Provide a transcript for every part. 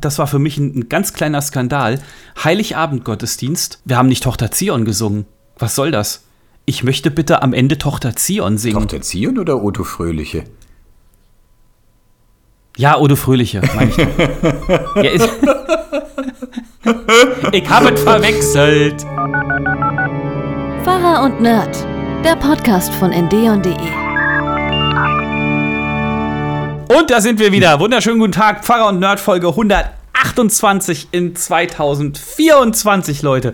Das war für mich ein, ein ganz kleiner Skandal. Heiligabend-Gottesdienst. Wir haben nicht Tochter Zion gesungen. Was soll das? Ich möchte bitte am Ende Tochter Zion singen. Tochter Zion oder Otto Fröhliche? Ja, Odo Fröhliche, meine ich ja, ist ich habe es verwechselt. Pfarrer und Nerd, der Podcast von endeon.de. Und da sind wir wieder. Wunderschönen guten Tag, Pfarrer und Nerd Folge 128 in 2024, Leute.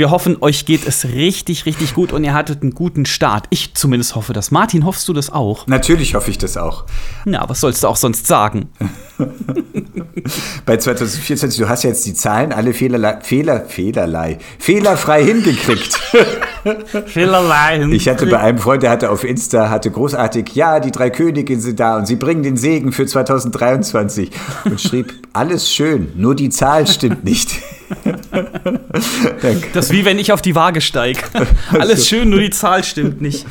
Wir hoffen, euch geht es richtig, richtig gut und ihr hattet einen guten Start. Ich zumindest hoffe das. Martin, hoffst du das auch? Natürlich hoffe ich das auch. Na, was sollst du auch sonst sagen? Bei 2024, du hast ja jetzt die Zahlen alle fehlerlei, Fehler, fehlerlei, fehlerfrei hingekriegt. Fehlerlei. Ich hatte bei einem Freund, der hatte auf Insta, hatte großartig, ja, die drei Königinnen sind da und sie bringen den Segen für 2023 und schrieb, alles schön, nur die Zahl stimmt nicht. Das ist wie wenn ich auf die Waage steige. Alles schön, nur die Zahl stimmt nicht.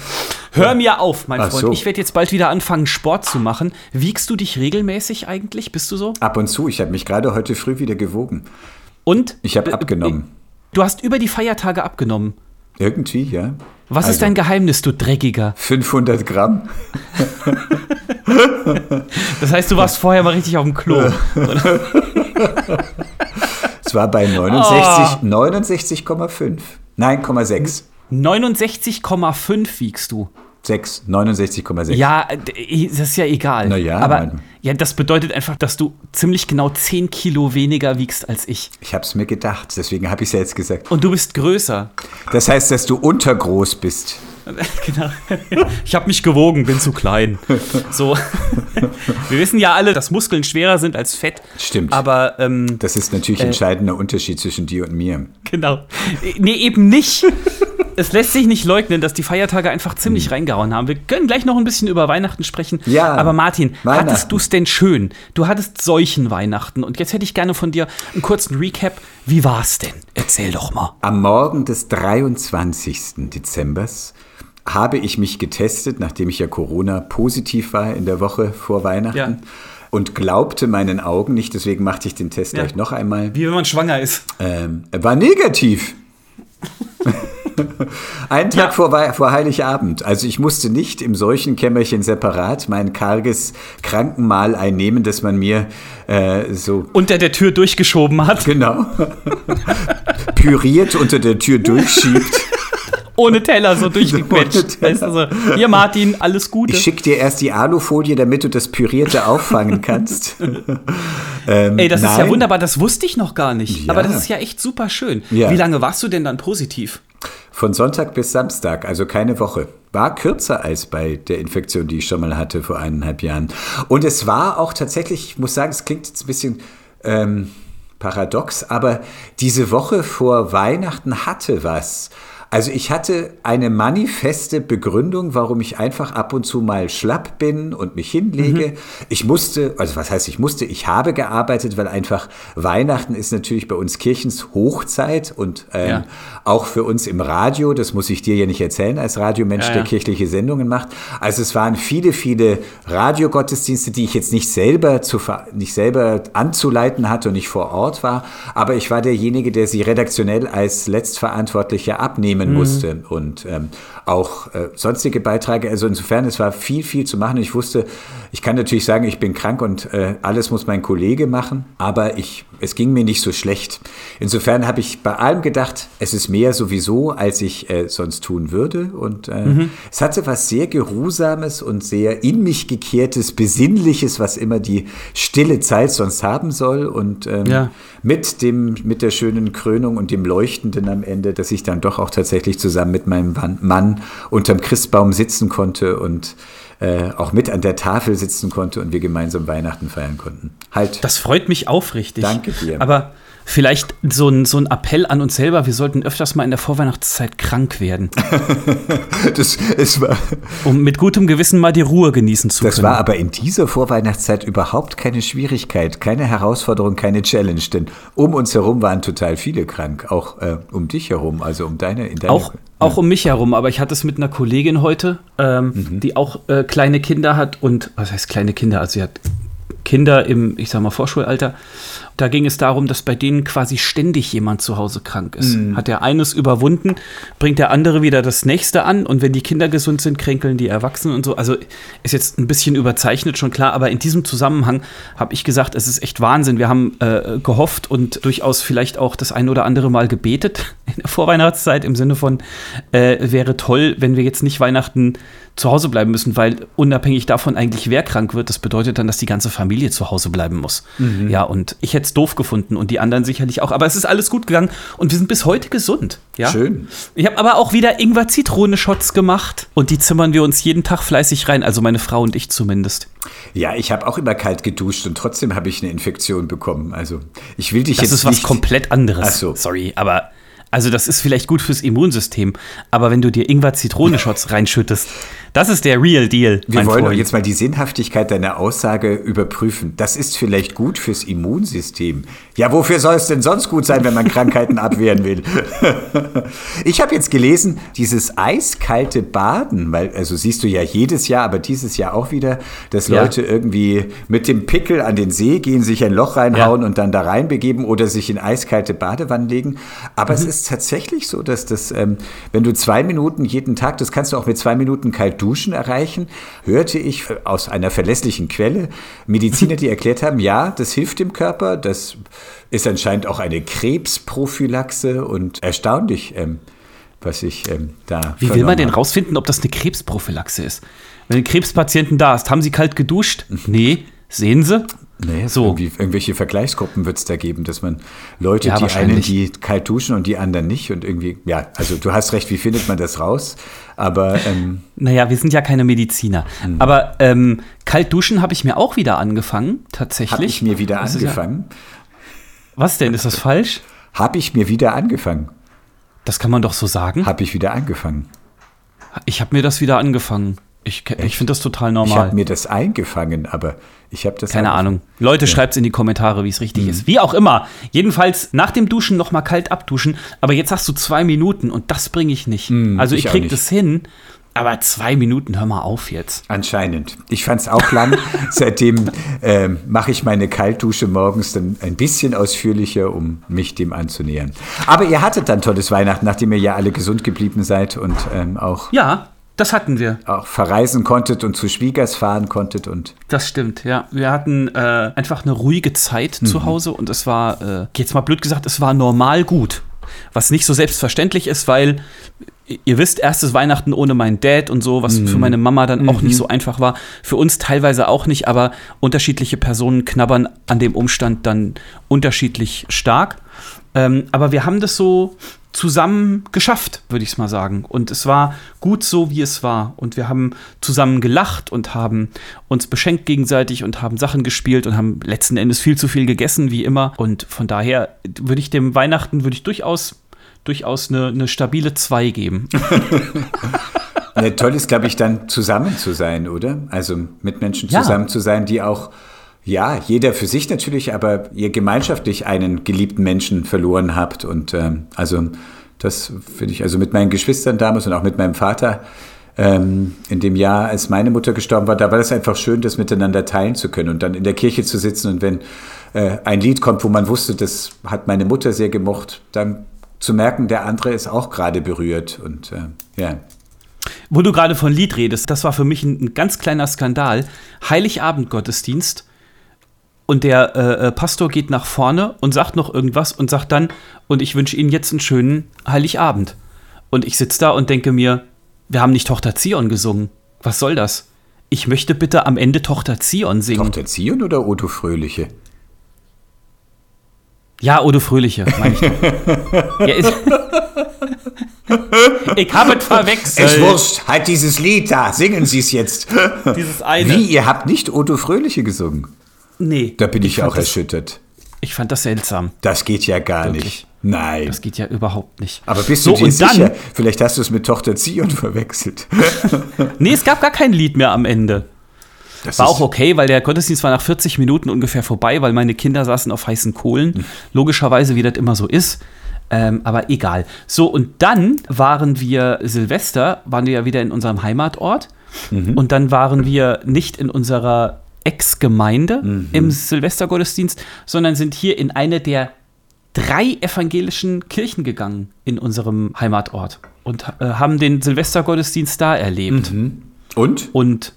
Hör mir auf, mein Ach Freund. so. Ich werde jetzt bald wieder anfangen, Sport zu machen. Wiegst du dich regelmäßig eigentlich? Bist du so? Ab und zu, ich habe mich gerade heute früh wieder gewogen. Und? Ich habe Äh, abgenommen. Du hast über die Feiertage abgenommen. Irgendwie, ja. Was ist Also, dein Geheimnis, du Dreckiger? 500 Gramm. Das heißt, du warst vorher mal richtig auf dem Klo. Es war bei 69 69,5. Nein, 0,6. 69,5 wiegst du. 6, 69,6. Ja, das ist ja egal. Na ja, aber ja, das bedeutet einfach, dass du ziemlich genau 10 Kilo weniger wiegst als ich. Ich habe es mir gedacht, deswegen habe ich es ja jetzt gesagt. Und du bist größer. Das heißt, dass du untergroß bist. genau. Ich habe mich gewogen, bin zu klein. So. Wir wissen ja alle, dass Muskeln schwerer sind als Fett. Stimmt. Aber ähm, Das ist natürlich ein entscheidender Unterschied zwischen dir und mir. genau. Nee, eben nicht. Es lässt sich nicht leugnen, dass die Feiertage einfach ziemlich reingehauen haben. Wir können gleich noch ein bisschen über Weihnachten sprechen. Ja, Aber Martin, hattest du es denn schön? Du hattest solchen Weihnachten. Und jetzt hätte ich gerne von dir einen kurzen Recap. Wie war's denn? Erzähl doch mal. Am Morgen des 23. Dezembers habe ich mich getestet, nachdem ich ja Corona positiv war in der Woche vor Weihnachten. Ja. Und glaubte meinen Augen nicht, deswegen machte ich den Test Ja. gleich noch einmal. Wie wenn man schwanger ist. Ähm, er war negativ. Einen Tag Ja. vor, vor Heiligabend. Also ich musste nicht im Seuchenkämmerchen separat mein karges Krankenmahl einnehmen, das man mir äh, so Unter der Tür durchgeschoben hat. genau püriert unter der Tür durchschiebt. Ohne Teller so durchgequetscht. Weißt du, so, hier Martin, alles Gute. Ich schicke dir erst die Alufolie, damit du das Pürierte auffangen kannst. ähm, Ey, das ist ja nein. wunderbar, das wusste ich noch gar nicht. Ja. Aber das ist ja echt super schön. Ja. Wie lange warst du denn dann positiv? Von Sonntag bis Samstag, also keine Woche. War kürzer als bei der Infektion, die ich schon mal hatte vor eineinhalb Jahren. Und es war auch tatsächlich, ich muss sagen, es klingt jetzt ein bisschen ähm, paradox, aber diese Woche vor Weihnachten hatte was. Also ich hatte eine manifeste Begründung, warum ich einfach ab und zu mal schlapp bin und mich hinlege. Ich musste, also was heißt ich musste, ich habe gearbeitet, weil einfach Weihnachten ist natürlich bei uns Kirchens Hochzeit und ähm, Ja. auch für uns im Radio, das muss ich dir ja nicht erzählen, als Radiomensch, Ja, der ja. kirchliche Sendungen macht. Also es waren viele, viele Radiogottesdienste, die ich jetzt nicht selber, zu, nicht selber anzuleiten hatte und nicht vor Ort war, aber ich war derjenige, der sie redaktionell als Letztverantwortlicher abnehmen Mhm. musste und ähm, auch äh, sonstige Beiträge. Also insofern, es war viel, viel zu machen. Ich wusste, ich kann natürlich sagen, ich bin krank und äh, alles muss mein Kollege machen, aber ich, es ging mir nicht so schlecht. Insofern habe ich bei allem gedacht, es ist mehr sowieso, als ich äh, sonst tun würde. Und äh, Mhm. es hatte was sehr Geruhsames und sehr in mich gekehrtes, Besinnliches, was immer die stille Zeit sonst haben soll. Und ähm, Ja. mit dem, mit der schönen Krönung und dem Leuchtenden am Ende, dass ich dann doch auch tatsächlich zusammen mit meinem Wan- Mann unterm Christbaum sitzen konnte und äh, auch mit an der Tafel sitzen konnte und wir gemeinsam Weihnachten feiern konnten. Halt. Das freut mich aufrichtig. Danke dir. Aber vielleicht so ein, so ein Appell an uns selber, wir sollten öfters mal in der Vorweihnachtszeit krank werden, Das, es war, um mit gutem Gewissen mal die Ruhe genießen zu das können. war aber in dieser Vorweihnachtszeit überhaupt keine Schwierigkeit, keine Herausforderung, keine Challenge, denn um uns herum waren total viele krank, auch äh, um dich herum, also um deine, in deiner, Auch, auch um mich herum, aber ich hatte es mit einer Kollegin heute, ähm, Mhm. die auch äh, kleine Kinder hat und, was heißt kleine Kinder? Also sie hat Kinder im, ich sag mal, Vorschulalter Da ging es darum, dass bei denen quasi ständig jemand zu Hause krank ist. Hat der eines überwunden, bringt der andere wieder das nächste an und wenn die Kinder gesund sind, kränkeln die Erwachsenen und so. Also ist jetzt ein bisschen überzeichnet, schon klar, aber in diesem Zusammenhang habe ich gesagt, es ist echt Wahnsinn. Wir haben äh, gehofft und durchaus vielleicht auch das ein oder andere Mal gebetet in der Vorweihnachtszeit im Sinne von, äh, wäre toll, wenn wir jetzt nicht Weihnachten zu Hause bleiben müssen, weil unabhängig davon eigentlich wer krank wird, das bedeutet dann, dass die ganze Familie zu Hause bleiben muss. Ja, und ich hätte es doof gefunden und die anderen sicherlich auch. Aber es ist alles gut gegangen und wir sind bis heute gesund. Ja? Schön. Ich habe aber auch wieder Ingwer-Zitrone-Shots gemacht und die zimmern wir uns jeden Tag fleißig rein, also meine Frau und ich zumindest. Ja, ich habe auch immer kalt geduscht und trotzdem habe ich eine Infektion bekommen. Also ich will dich Das jetzt ist was komplett anderes. Ach so. Sorry, aber also das ist vielleicht gut fürs Immunsystem, aber wenn du dir Ingwer-Zitrone-Shots reinschüttest, das ist der Real Deal. Wir wollen doch Freund. jetzt mal die Sinnhaftigkeit deiner Aussage überprüfen. Das ist vielleicht gut fürs Immunsystem. Ja, wofür soll es denn sonst gut sein, wenn man Krankheiten abwehren will? ich habe jetzt gelesen, dieses eiskalte Baden, weil, also siehst du ja jedes Jahr, aber dieses Jahr auch wieder, dass Ja. Leute irgendwie mit dem Pickel an den See gehen, sich ein Loch reinhauen und dann da reinbegeben oder sich in eiskalte Badewannen legen. Aber Mhm. es ist tatsächlich so, dass das, ähm, wenn du zwei Minuten jeden Tag, das kannst du auch mit zwei Minuten kalt duschen erreichen, hörte ich aus einer verlässlichen Quelle Mediziner, die erklärt haben, ja, das hilft dem Körper, das ist anscheinend auch eine Krebsprophylaxe und erstaunlich, ähm, was ich ähm, da. Wie will man denn rausfinden, ob das eine Krebsprophylaxe ist? Wenn du Krebspatienten da hast, haben sie kalt geduscht? Nee. Sehen Sie? Nee, So. irgendwelche Vergleichsgruppen wird es da geben, dass man Leute, Ja, die einen, die kalt duschen und die anderen nicht und irgendwie, ja, also du hast recht, wie findet man das raus? Aber ähm, Naja, wir sind ja keine Mediziner. Mhm. Aber ähm, kalt duschen habe ich mir auch wieder angefangen, tatsächlich. habe ich mir wieder Das ist ja- angefangen? Was denn? Ist das falsch? Habe ich mir wieder angefangen? Das kann man doch so sagen. Habe ich wieder angefangen? Ich habe mir das wieder angefangen. Ich, ich finde das total Ich normal. habe mir das eingefangen, aber ich habe das Keine. Ahnung. Leute, schreibt's in die Kommentare, wie es richtig ist. Wie auch immer. Jedenfalls nach dem Duschen noch mal kalt abduschen. Aber jetzt hast du zwei Minuten und das bringe ich nicht. also ich ich krieg das hin. Aber zwei Minuten, hör mal auf jetzt. Anscheinend. Ich fand es auch lang. Seitdem ähm, mache ich meine Kaltdusche morgens dann ein bisschen ausführlicher, um mich dem anzunähern. Aber ihr hattet dann tolles Weihnachten, nachdem ihr ja alle gesund geblieben seid und ähm, auch, Ja, das hatten wir. auch verreisen konntet und zu Schwiegers fahren konntet. Und Das stimmt, ja. Wir hatten äh, einfach eine ruhige Zeit Mhm. zu Hause und es war, äh, jetzt mal blöd gesagt, es war normal gut. Was nicht so selbstverständlich ist, weil ihr wisst, erstes Weihnachten ohne meinen Dad und so, was für Mhm. meine Mama dann auch nicht so einfach war. Für uns teilweise auch nicht, aber unterschiedliche Personen knabbern an dem Umstand dann unterschiedlich stark. Ähm, aber wir haben das so zusammen geschafft, würde ich es mal sagen. Und es war gut so, wie es war. Und wir haben zusammen gelacht und haben uns beschenkt gegenseitig und haben Sachen gespielt und haben letzten Endes viel zu viel gegessen, wie immer. Und von daher würde ich dem Weihnachten würde ich durchaus durchaus eine, eine stabile 2 geben. ja, toll ist, glaube ich, dann zusammen zu sein, oder? Also mit Menschen Ja. zusammen zu sein, die auch, ja, jeder für sich natürlich, aber ihr gemeinschaftlich einen geliebten Menschen verloren habt. Und ähm, also das finde ich, also mit meinen Geschwistern damals und auch mit meinem Vater ähm, in dem Jahr, als meine Mutter gestorben war, da war das einfach schön, das miteinander teilen zu können und dann in der Kirche zu sitzen und wenn äh, ein Lied kommt, wo man wusste, das hat meine Mutter sehr gemocht, dann zu merken, der andere ist auch gerade berührt und äh, ja. Wo du gerade von Lied redest, das war für mich ein, ein ganz kleiner Skandal. Heiligabend-Gottesdienst und der äh, äh, Pastor geht nach vorne und sagt noch irgendwas und sagt dann, und ich wünsche Ihnen jetzt einen schönen Heiligabend. Und ich sitze da und denke mir, wir haben nicht Tochter Zion gesungen. Was soll das? Ich möchte bitte am Ende Tochter Zion singen. Tochter Zion oder Odo Fröhliche? Ja, Odo Fröhliche, meine ich doch. ja, ist ich habe es verwechselt. Es wurscht, halt dieses Lied da, singen Sie es jetzt. Dieses eine. Wie, ihr habt nicht Odo Fröhliche gesungen? Nee. Da bin ich, fand auch das, erschüttert. Ich fand das seltsam. Das geht ja gar Wirklich? nicht. Nein. Das geht ja überhaupt nicht. Aber bist so, du dir und sicher? Dann, Vielleicht hast du es mit Tochter Zion verwechselt. nee, es gab gar kein Lied mehr am Ende. Das War auch okay, weil der Gottesdienst war nach 40 Minuten ungefähr vorbei, weil meine Kinder saßen auf heißen Kohlen. Logischerweise, wie das immer so ist. Ähm, aber egal. So, und dann waren wir Silvester, waren wir ja wieder in unserem Heimatort. Und dann waren wir nicht in unserer Ex-Gemeinde im Silvestergottesdienst, sondern sind hier in eine der drei evangelischen Kirchen gegangen in unserem Heimatort und äh, haben den Silvestergottesdienst da erlebt. Und? Und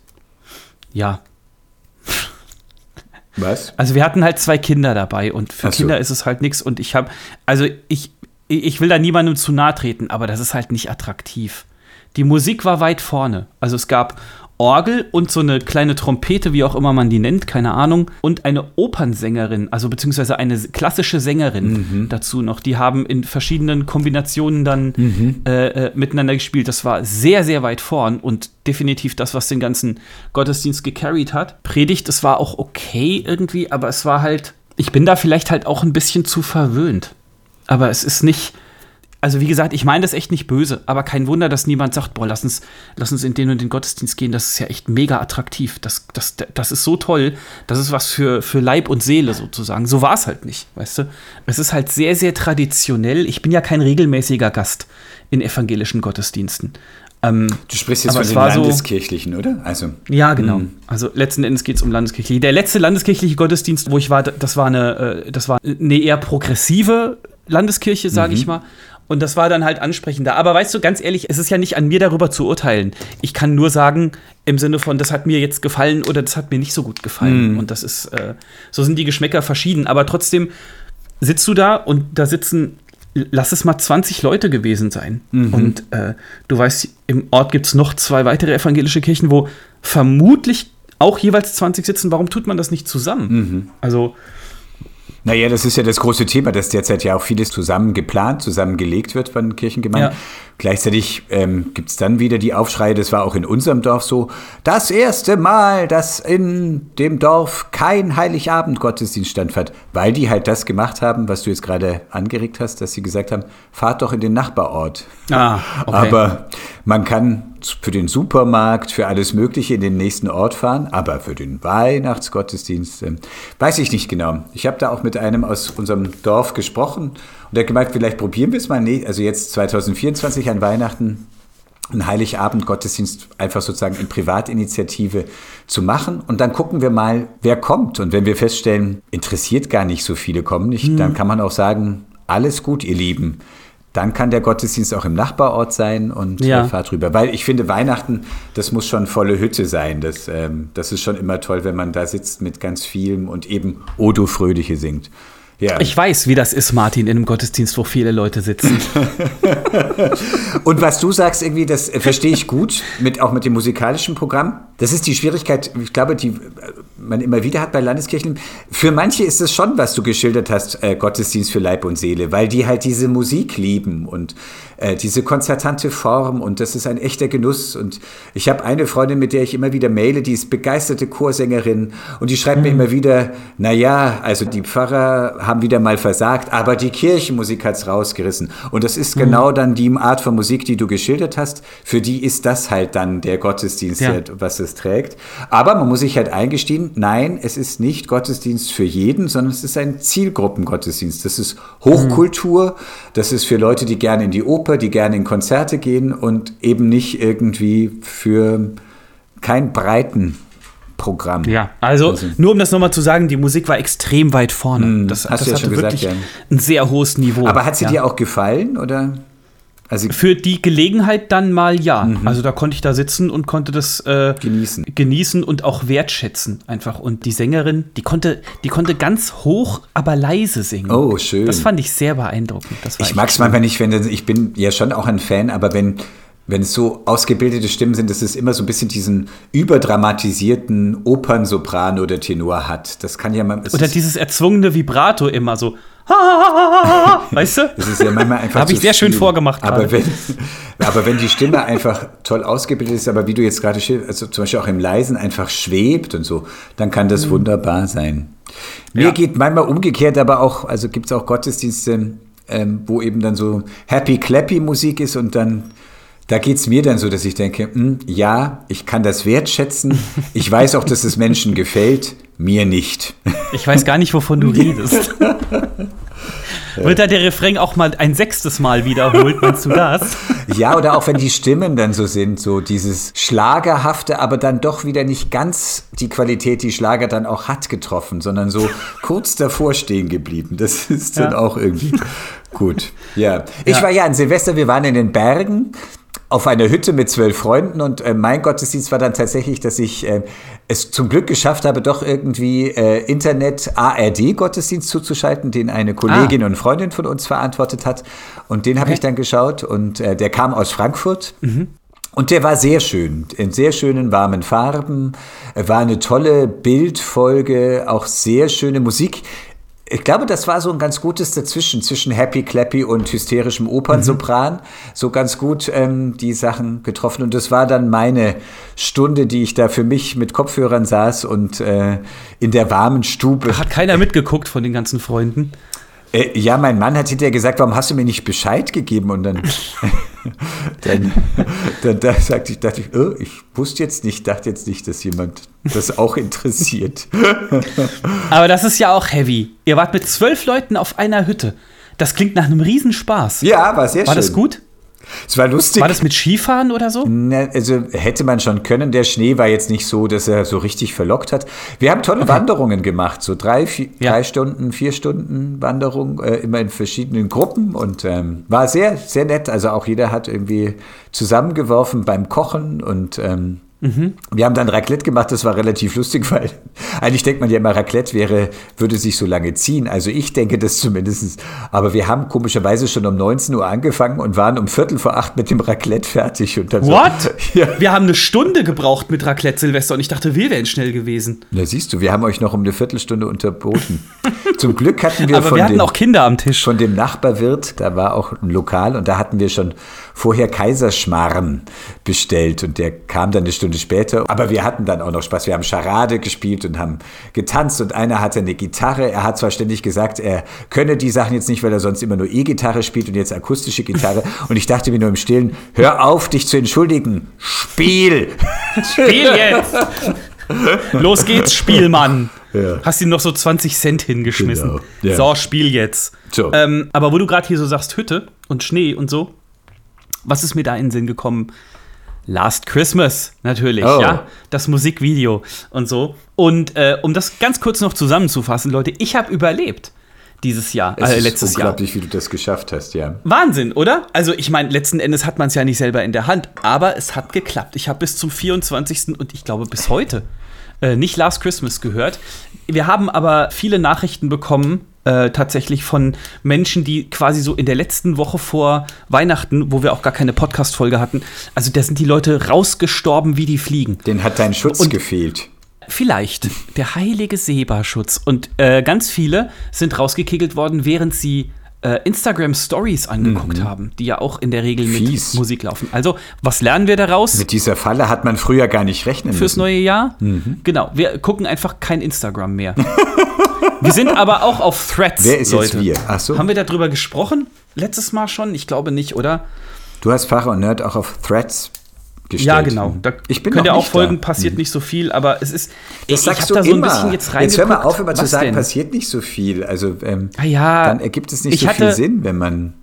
ja, Was? also wir hatten halt zwei Kinder dabei und für so. Kinder ist es halt nichts und ich habe, also ich, ich will da niemandem zu nahe treten, aber das ist halt nicht attraktiv. Die Musik war weit vorne. Also es gab Orgel und so eine kleine Trompete, wie auch immer man die nennt, keine Ahnung, und eine Opernsängerin, also beziehungsweise eine klassische Sängerin dazu noch. Die haben in verschiedenen Kombinationen dann äh, äh, miteinander gespielt. Das war sehr, sehr weit vorn und definitiv das, was den ganzen Gottesdienst gecarried hat. Predigt, es war auch okay irgendwie, aber es war halt, ich bin da vielleicht halt auch ein bisschen zu verwöhnt. Aber es ist nicht, also wie gesagt, ich meine das echt nicht böse, aber kein Wunder, dass niemand sagt, boah, lass uns, lass uns in den und den Gottesdienst gehen, das ist ja echt mega attraktiv. Das, das, das ist so toll, das ist was für, für Leib und Seele sozusagen. So war es halt nicht, weißt du? Es ist halt sehr, sehr traditionell. Ich bin ja kein regelmäßiger Gast in evangelischen Gottesdiensten. Ähm, Du sprichst jetzt von den war so- Landeskirchlichen, oder? Also, ja, genau. Also letzten Endes geht es um landeskirchliche. Der letzte landeskirchliche Gottesdienst, wo ich war, das war eine, äh, das war eine eher progressive Landeskirche, sage ich mal. Und das war dann halt ansprechender. Aber weißt du, ganz ehrlich, es ist ja nicht an mir darüber zu urteilen. Ich kann nur sagen, im Sinne von, das hat mir jetzt gefallen oder das hat mir nicht so gut gefallen. Und das ist, äh, so sind die Geschmäcker verschieden. Aber trotzdem sitzt du da und da sitzen, lass es mal 20 Leute gewesen sein. Und äh, du weißt, im Ort gibt es noch zwei weitere evangelische Kirchen, wo vermutlich auch jeweils 20 sitzen. Warum tut man das nicht zusammen? Also, Naja, das ist ja das große Thema, dass derzeit ja auch vieles zusammen geplant, zusammengelegt wird von Kirchengemeinden. Ja. Gleichzeitig ähm, gibt es dann wieder die Aufschreie, das war auch in unserem Dorf so, das erste Mal, dass in dem Dorf kein Heiligabend-Gottesdienst stattfand, weil die halt das gemacht haben, was du jetzt gerade angeregt hast, dass sie gesagt haben, fahrt doch in den Nachbarort. Ah, okay. Aber man kann für den Supermarkt, für alles Mögliche in den nächsten Ort fahren, aber für den Weihnachtsgottesdienst ähm, weiß ich nicht genau. Ich habe da auch mit einem aus unserem Dorf gesprochen und der hat gemeint, vielleicht probieren wir es mal, ne- also jetzt 2024 an Weihnachten einen Heiligabend-Gottesdienst einfach sozusagen in Privatinitiative zu machen. Und dann gucken wir mal, wer kommt. Und wenn wir feststellen, interessiert gar nicht so viele kommen nicht, dann kann man auch sagen, alles gut, ihr Lieben. Dann kann der Gottesdienst auch im Nachbarort sein und Ja. äh, fahrt rüber. Weil ich finde, Weihnachten, das muss schon volle Hütte sein. Das, ähm, das ist schon immer toll, wenn man da sitzt mit ganz vielem und eben O du Fröhliche singt. Ja. ich weiß, wie das ist, Martin, in einem Gottesdienst, wo viele Leute sitzen. Und was du sagst, irgendwie, das verstehe ich gut, mit, auch mit dem musikalischen Programm. Das ist die Schwierigkeit, ich glaube, die man immer wieder hat bei Landeskirchen. Für manche ist es schon, was du geschildert hast, äh, Gottesdienst für Leib und Seele, weil die halt diese Musik lieben und äh, diese konzertante Form und das ist ein echter Genuss. Und ich habe eine Freundin, mit der ich immer wieder maile, die ist begeisterte Chorsängerin und die schreibt mir immer wieder, naja, also die Pfarrer haben wieder mal versagt, aber die Kirchenmusik hat's rausgerissen. Und das ist genau dann die Art von Musik, die du geschildert hast. Für die ist das halt dann der Gottesdienst, Ja. was es trägt. Aber man muss sich halt eingestehen, nein, es ist nicht Gottesdienst für jeden, sondern es ist ein Zielgruppengottesdienst. Das ist Hochkultur, das ist für Leute, die gerne in die Oper, die gerne in Konzerte gehen und eben nicht irgendwie für kein breiten Programm. Ja, also, nur um das nochmal zu sagen, die Musik war extrem weit vorne. das hast das du ja schon gesagt, wirklich ja. ein sehr hohes Niveau. Aber hat sie ja. dir auch gefallen oder? Also Für die Gelegenheit dann mal ja. Also da konnte ich da sitzen und konnte das äh, Genießen. genießen und auch wertschätzen einfach. Und die Sängerin, die konnte, die konnte ganz hoch, aber leise singen. Oh, schön. Das fand ich sehr beeindruckend. Ich mag es manchmal nicht, wenn ich bin ja schon auch ein Fan, aber wenn wenn es so ausgebildete Stimmen sind, dass es immer so ein bisschen diesen überdramatisierten Opernsopran oder Tenor hat. Das kann ja es Oder dieses erzwungene Vibrato immer so. Weißt du? Das ist ja manchmal einfach. Habe ich sehr schön vorgemacht Aber gerade. wenn, aber wenn die Stimme einfach toll ausgebildet ist, aber wie du jetzt gerade schilderst, also zum Beispiel auch im Leisen einfach schwebt und so, dann kann das wunderbar sein. Mir Ja. geht manchmal umgekehrt, aber auch, also gibt es auch Gottesdienste, ähm, wo eben dann so Happy Clappy Musik ist und dann. Da geht es mir dann so, dass ich denke, hm, ja, ich kann das wertschätzen. Ich weiß auch, dass es Menschen gefällt, mir nicht. Ich weiß gar nicht, wovon du redest. Wird da der Refrain auch mal ein sechstes Mal wiederholt, meinst du das? Ja, oder auch wenn die Stimmen dann so sind, so dieses Schlagerhafte, aber dann doch wieder nicht ganz die Qualität, die Schlager dann auch hat, getroffen, sondern so kurz davor stehen geblieben. Das ist dann Ja. auch irgendwie gut. Ja. Ich Ja. war ja an Silvester, wir waren in den Bergen auf einer Hütte mit zwölf Freunden und äh, mein Gottesdienst war dann tatsächlich, dass ich äh, es zum Glück geschafft habe, doch irgendwie äh, Internet ARD Gottesdienst zuzuschalten, den eine Kollegin und Freundin von uns verantwortet hat. Und den habe ich dann geschaut und äh, der kam aus Frankfurt. Und der war sehr schön, in sehr schönen warmen Farben, Er war eine tolle Bildfolge, auch sehr schöne Musik. Ich glaube, das war so ein ganz gutes Dazwischen, zwischen Happy Clappy und hysterischem Opernsopran. So ganz gut ähm, die Sachen getroffen. Und das war dann meine Stunde, die ich da für mich mit Kopfhörern saß und äh, in der warmen Stube. Hat keiner mitgeguckt von den ganzen Freunden. Äh, ja, mein Mann hat hinterher gesagt, warum hast du mir nicht Bescheid gegeben? Und dann, dann, dann da sagte ich, dachte ich, oh, ich wusste jetzt nicht, dachte jetzt nicht, dass jemand das auch interessiert. Aber das ist ja auch heavy. Ihr wart mit zwölf Leuten auf einer Hütte. Das klingt nach einem Riesenspaß. Ja, war sehr War schön. das gut? Es war lustig. War das mit Skifahren oder so? Na, also hätte man schon können. Der Schnee war jetzt nicht so, dass er so richtig verlockt hat. Wir haben tolle Wanderungen gemacht, so drei, vier, Ja. drei Stunden, vier Stunden Wanderung, äh, immer in verschiedenen Gruppen und ähm, war sehr, sehr nett. Also auch jeder hat irgendwie zusammengeworfen beim Kochen und ähm, Mhm. wir haben dann Raclette gemacht. Das war relativ lustig, weil eigentlich denkt man ja immer, Raclette wäre, würde sich so lange ziehen. Also ich denke das zumindest. Aber wir haben komischerweise schon um 19 Uhr angefangen und waren um Viertel vor acht mit dem Raclette fertig. Und dann What? So, ja. Wir haben eine Stunde gebraucht mit Raclette Silvester und ich dachte, wir wären schnell gewesen. Na siehst du, wir haben euch noch um eine Viertelstunde unterboten. Zum Glück hatten wir Aber von wir hatten dem, auch Kinder am Tisch. von dem Nachbarwirt, da war auch ein Lokal und da hatten wir schon vorher Kaiserschmarrn bestellt und der kam dann eine Stunde später. Aber wir hatten dann auch noch Spaß. Wir haben Charade gespielt und haben getanzt und einer hatte eine Gitarre. Er hat zwar ständig gesagt, er könne die Sachen jetzt nicht, weil er sonst immer nur E-Gitarre spielt und jetzt akustische Gitarre. Und ich dachte mir nur im Stillen, hör auf, dich zu entschuldigen. Spiel! Spiel jetzt! Los geht's, Spielmann! Ja. Hast ihm noch so 20 Cent hingeschmissen. Genau, ja. So, Spiel jetzt. So. Ähm, aber wo du gerade hier so sagst, Hütte und Schnee und so, was ist mir da in den Sinn gekommen? Last Christmas, natürlich, Oh. ja. Das Musikvideo und so. Und äh, um das ganz kurz noch zusammenzufassen, Leute, ich habe überlebt dieses Jahr, Es äh, ist letztes Jahr. unglaublich, wie du das geschafft hast, ja. Wahnsinn, oder? Also ich meine, letzten Endes hat man es ja nicht selber in der Hand, aber es hat geklappt. Ich habe bis zum 24. und ich glaube bis heute äh, nicht Last Christmas gehört. Wir haben aber viele Nachrichten bekommen, äh, tatsächlich von Menschen, die quasi so in der letzten Woche vor Weihnachten, wo wir auch gar keine Podcast-Folge hatten, also da sind die Leute rausgestorben wie die Fliegen. Den hat dein Schutz Und- gefehlt. Vielleicht der heilige Seebarschutz. Und äh, ganz viele sind rausgekegelt worden, während sie äh, Instagram Stories angeguckt haben, die ja auch in der Regel mit Mhm. Fies. Musik laufen. Also, was lernen wir daraus Mit dieser Falle hat man früher gar nicht rechnen fürs müssen. neue Jahr? Mhm. Genau, wir gucken einfach kein Instagram mehr. wir sind aber auch auf Threads. Wer ist jetzt Leute. wir? Ach so. Haben wir darüber gesprochen? Letztes Mal schon? Ich glaube nicht, oder? Du hast Pfarrer und Nerd auch auf Threads gestellt. Ja, genau. Da ich bin könnt ihr auch folgen, da. passiert nicht so viel, aber es ist. Das ich sagst hab du da so immer. ein bisschen jetzt jetzt hör mal auf, immer zu Was sagen, denn? passiert nicht so viel. Also ähm, Ah ja, dann ergibt es nicht ich so viel hatte- Sinn, wenn man.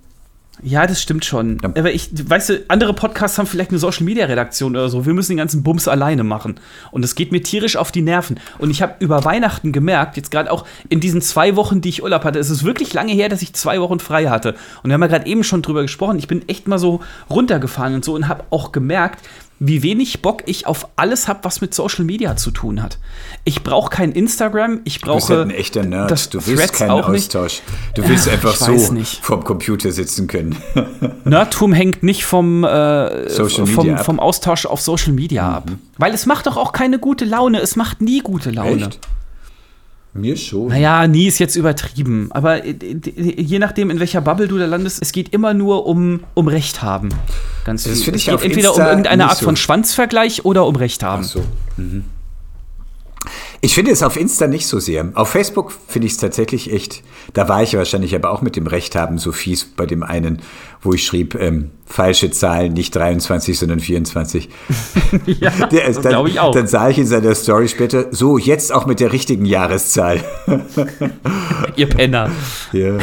Ja, das stimmt schon. Ja. Aber ich, weißt du, andere Podcasts haben vielleicht eine Social Media Redaktion oder so. Wir müssen den ganzen Bums alleine machen. Und es geht mir tierisch auf die Nerven. Und ich habe über Weihnachten gemerkt, jetzt gerade auch in diesen zwei Wochen, die ich Urlaub hatte, es ist wirklich lange her, dass ich zwei Wochen frei hatte. Und wir haben ja gerade eben schon drüber gesprochen. Ich bin echt mal so runtergefahren und so und habe auch gemerkt, wie wenig Bock ich auf alles habe, was mit Social Media zu tun hat. Ich brauche kein Instagram, ich Du bist brauche halt ein echter Nerd. das Du willst Threads keinen. Austausch. Du willst einfach so nicht. vorm Computer sitzen können. Nerdtum hängt nicht vom, äh, vom. Mhm. vom Austausch auf Social Media ab. Weil es macht doch auch keine gute Laune. Es macht nie gute Laune. Echt? Mir schon. Naja, nie ist jetzt übertrieben. Aber äh, je nachdem, in welcher Bubble du da landest, es geht immer nur um, um Recht haben. Ganz Das viel. Es ich geht auf entweder um irgendeine Art so. von Schwanzvergleich oder um Recht haben. Ach so. Ich finde es auf Insta nicht so sehr. Auf Facebook finde ich es tatsächlich echt. Da war ich wahrscheinlich aber auch mit dem Recht haben so fies bei dem einen, wo ich schrieb, ähm, falsche Zahlen, nicht 23, sondern 24. Ja, das dann, glaube ich auch. Dann sah ich in seiner Story später, so, jetzt auch mit der richtigen Jahreszahl. Ihr Penner. ja.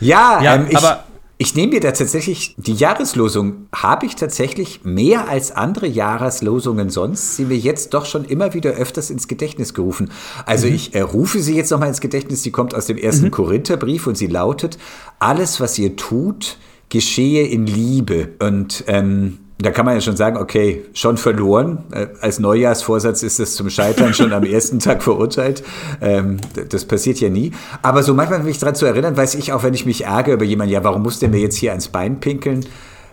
Ja, Ja, ähm, ich, aber- ich nehme mir da tatsächlich, die Jahreslosung habe ich tatsächlich mehr als andere Jahreslosungen sonst, sie mir jetzt doch schon immer wieder öfters ins Gedächtnis gerufen. Also Mhm. ich äh, rufe sie jetzt nochmal ins Gedächtnis, die kommt aus dem ersten Korintherbrief und sie lautet, alles, was ihr tut, geschehe in Liebe. Und ähm, da kann man ja schon sagen, okay, schon verloren. Äh, als Neujahrsvorsatz ist es zum Scheitern schon am ersten Tag verurteilt. Ähm, das passiert ja nie. Aber so manchmal, mich daran zu erinnern, weiß ich auch, wenn ich mich ärgere über jemanden, ja, warum muss der mir jetzt hier ans Bein pinkeln?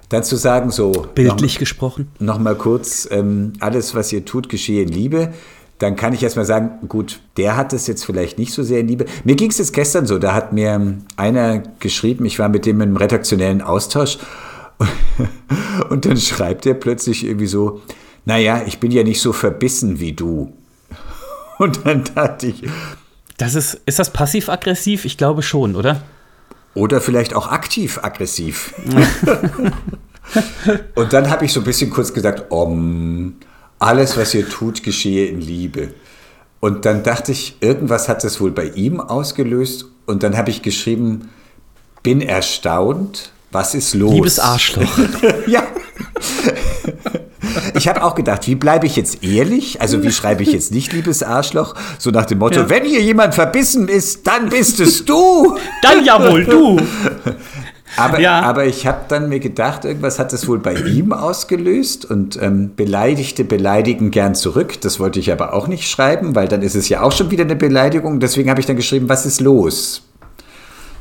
Dann zu sagen, so. Bildlich gesprochen. Noch, noch mal kurz, ähm, alles, was ihr tut, geschehe in Liebe. Dann kann ich erstmal sagen, gut, der hat es jetzt vielleicht nicht so sehr in Liebe. Mir ging es jetzt gestern so, da hat mir ähm, einer geschrieben, ich war mit dem im redaktionellen Austausch und dann schreibt er plötzlich irgendwie so, naja, ich bin ja nicht so verbissen wie du. Und dann dachte ich, Das ist, ist das passiv-aggressiv? Ich glaube schon, oder? oder vielleicht auch aktiv aggressiv. und dann habe ich so ein bisschen kurz gesagt, om, alles, was ihr tut, geschehe in Liebe. Und dann dachte ich, irgendwas hat das wohl bei ihm ausgelöst. Und dann habe ich geschrieben, bin erstaunt, was ist los? Liebes Arschloch. Ja. Ich habe auch gedacht, wie bleibe ich jetzt ehrlich? Also wie schreibe ich jetzt nicht liebes Arschloch? So nach dem Motto, Ja. wenn hier jemand verbissen ist, dann bist es du. Dann ja wohl, du! Aber, Ja. aber ich habe dann mir gedacht, irgendwas hat es wohl bei ihm ausgelöst und ähm, Beleidigte beleidigen gern zurück. Das wollte ich aber auch nicht schreiben, weil dann ist es ja auch schon wieder eine Beleidigung. Deswegen habe ich dann geschrieben, was ist los?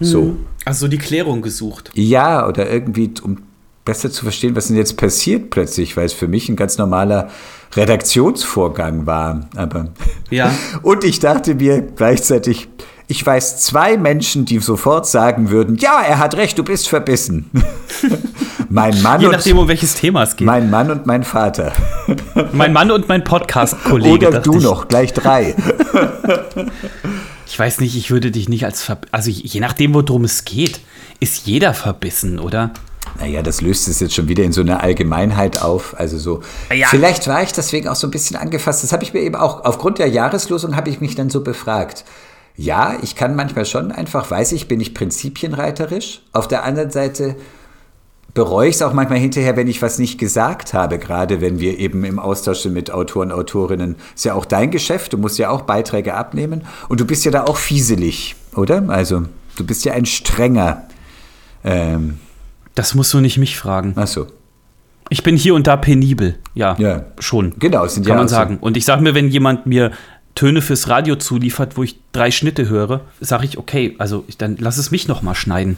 So. Also die Klärung gesucht. Ja, oder irgendwie, um besser zu verstehen, was denn jetzt passiert plötzlich, weil es für mich ein ganz normaler Redaktionsvorgang war. Aber Ja. Und ich dachte mir gleichzeitig, ich weiß zwei Menschen, die sofort sagen würden, ja, er hat recht, du bist verbissen. mein Mann Je und nachdem, um welches Thema es geht. mein Mann und mein Vater. Mein Mann und mein Podcast-Kollege. Oder du ich. noch, gleich drei. Ich weiß nicht, ich würde dich nicht als ver Also je nachdem, worum es geht, ist jeder verbissen, oder? Naja, das löst es jetzt schon wieder in so einer Allgemeinheit auf. Also so. Ja. Vielleicht war ich deswegen auch so ein bisschen angefasst. Das habe ich mir eben auch, aufgrund der Jahreslosung habe ich mich dann so befragt. Ja, ich kann manchmal schon einfach, weiß ich, bin ich prinzipienreiterisch. Auf der anderen Seite bereue ich es auch manchmal hinterher, wenn ich was nicht gesagt habe, gerade wenn wir eben im Austausch sind mit Autoren, Autorinnen. Ist ja auch dein Geschäft, du musst ja auch Beiträge abnehmen und du bist ja da auch fieselig, oder? Also, du bist ja ein strenger. Ähm, Das musst du nicht mich fragen. ach so. Ich bin hier und da penibel. Ja, Ja. schon. Genau, sind Kann ja man auch so- sagen. Und ich sage mir, wenn jemand mir Töne fürs Radio zuliefert, wo ich drei Schnitte höre, sage ich, okay, also ich, dann lass es mich noch mal schneiden,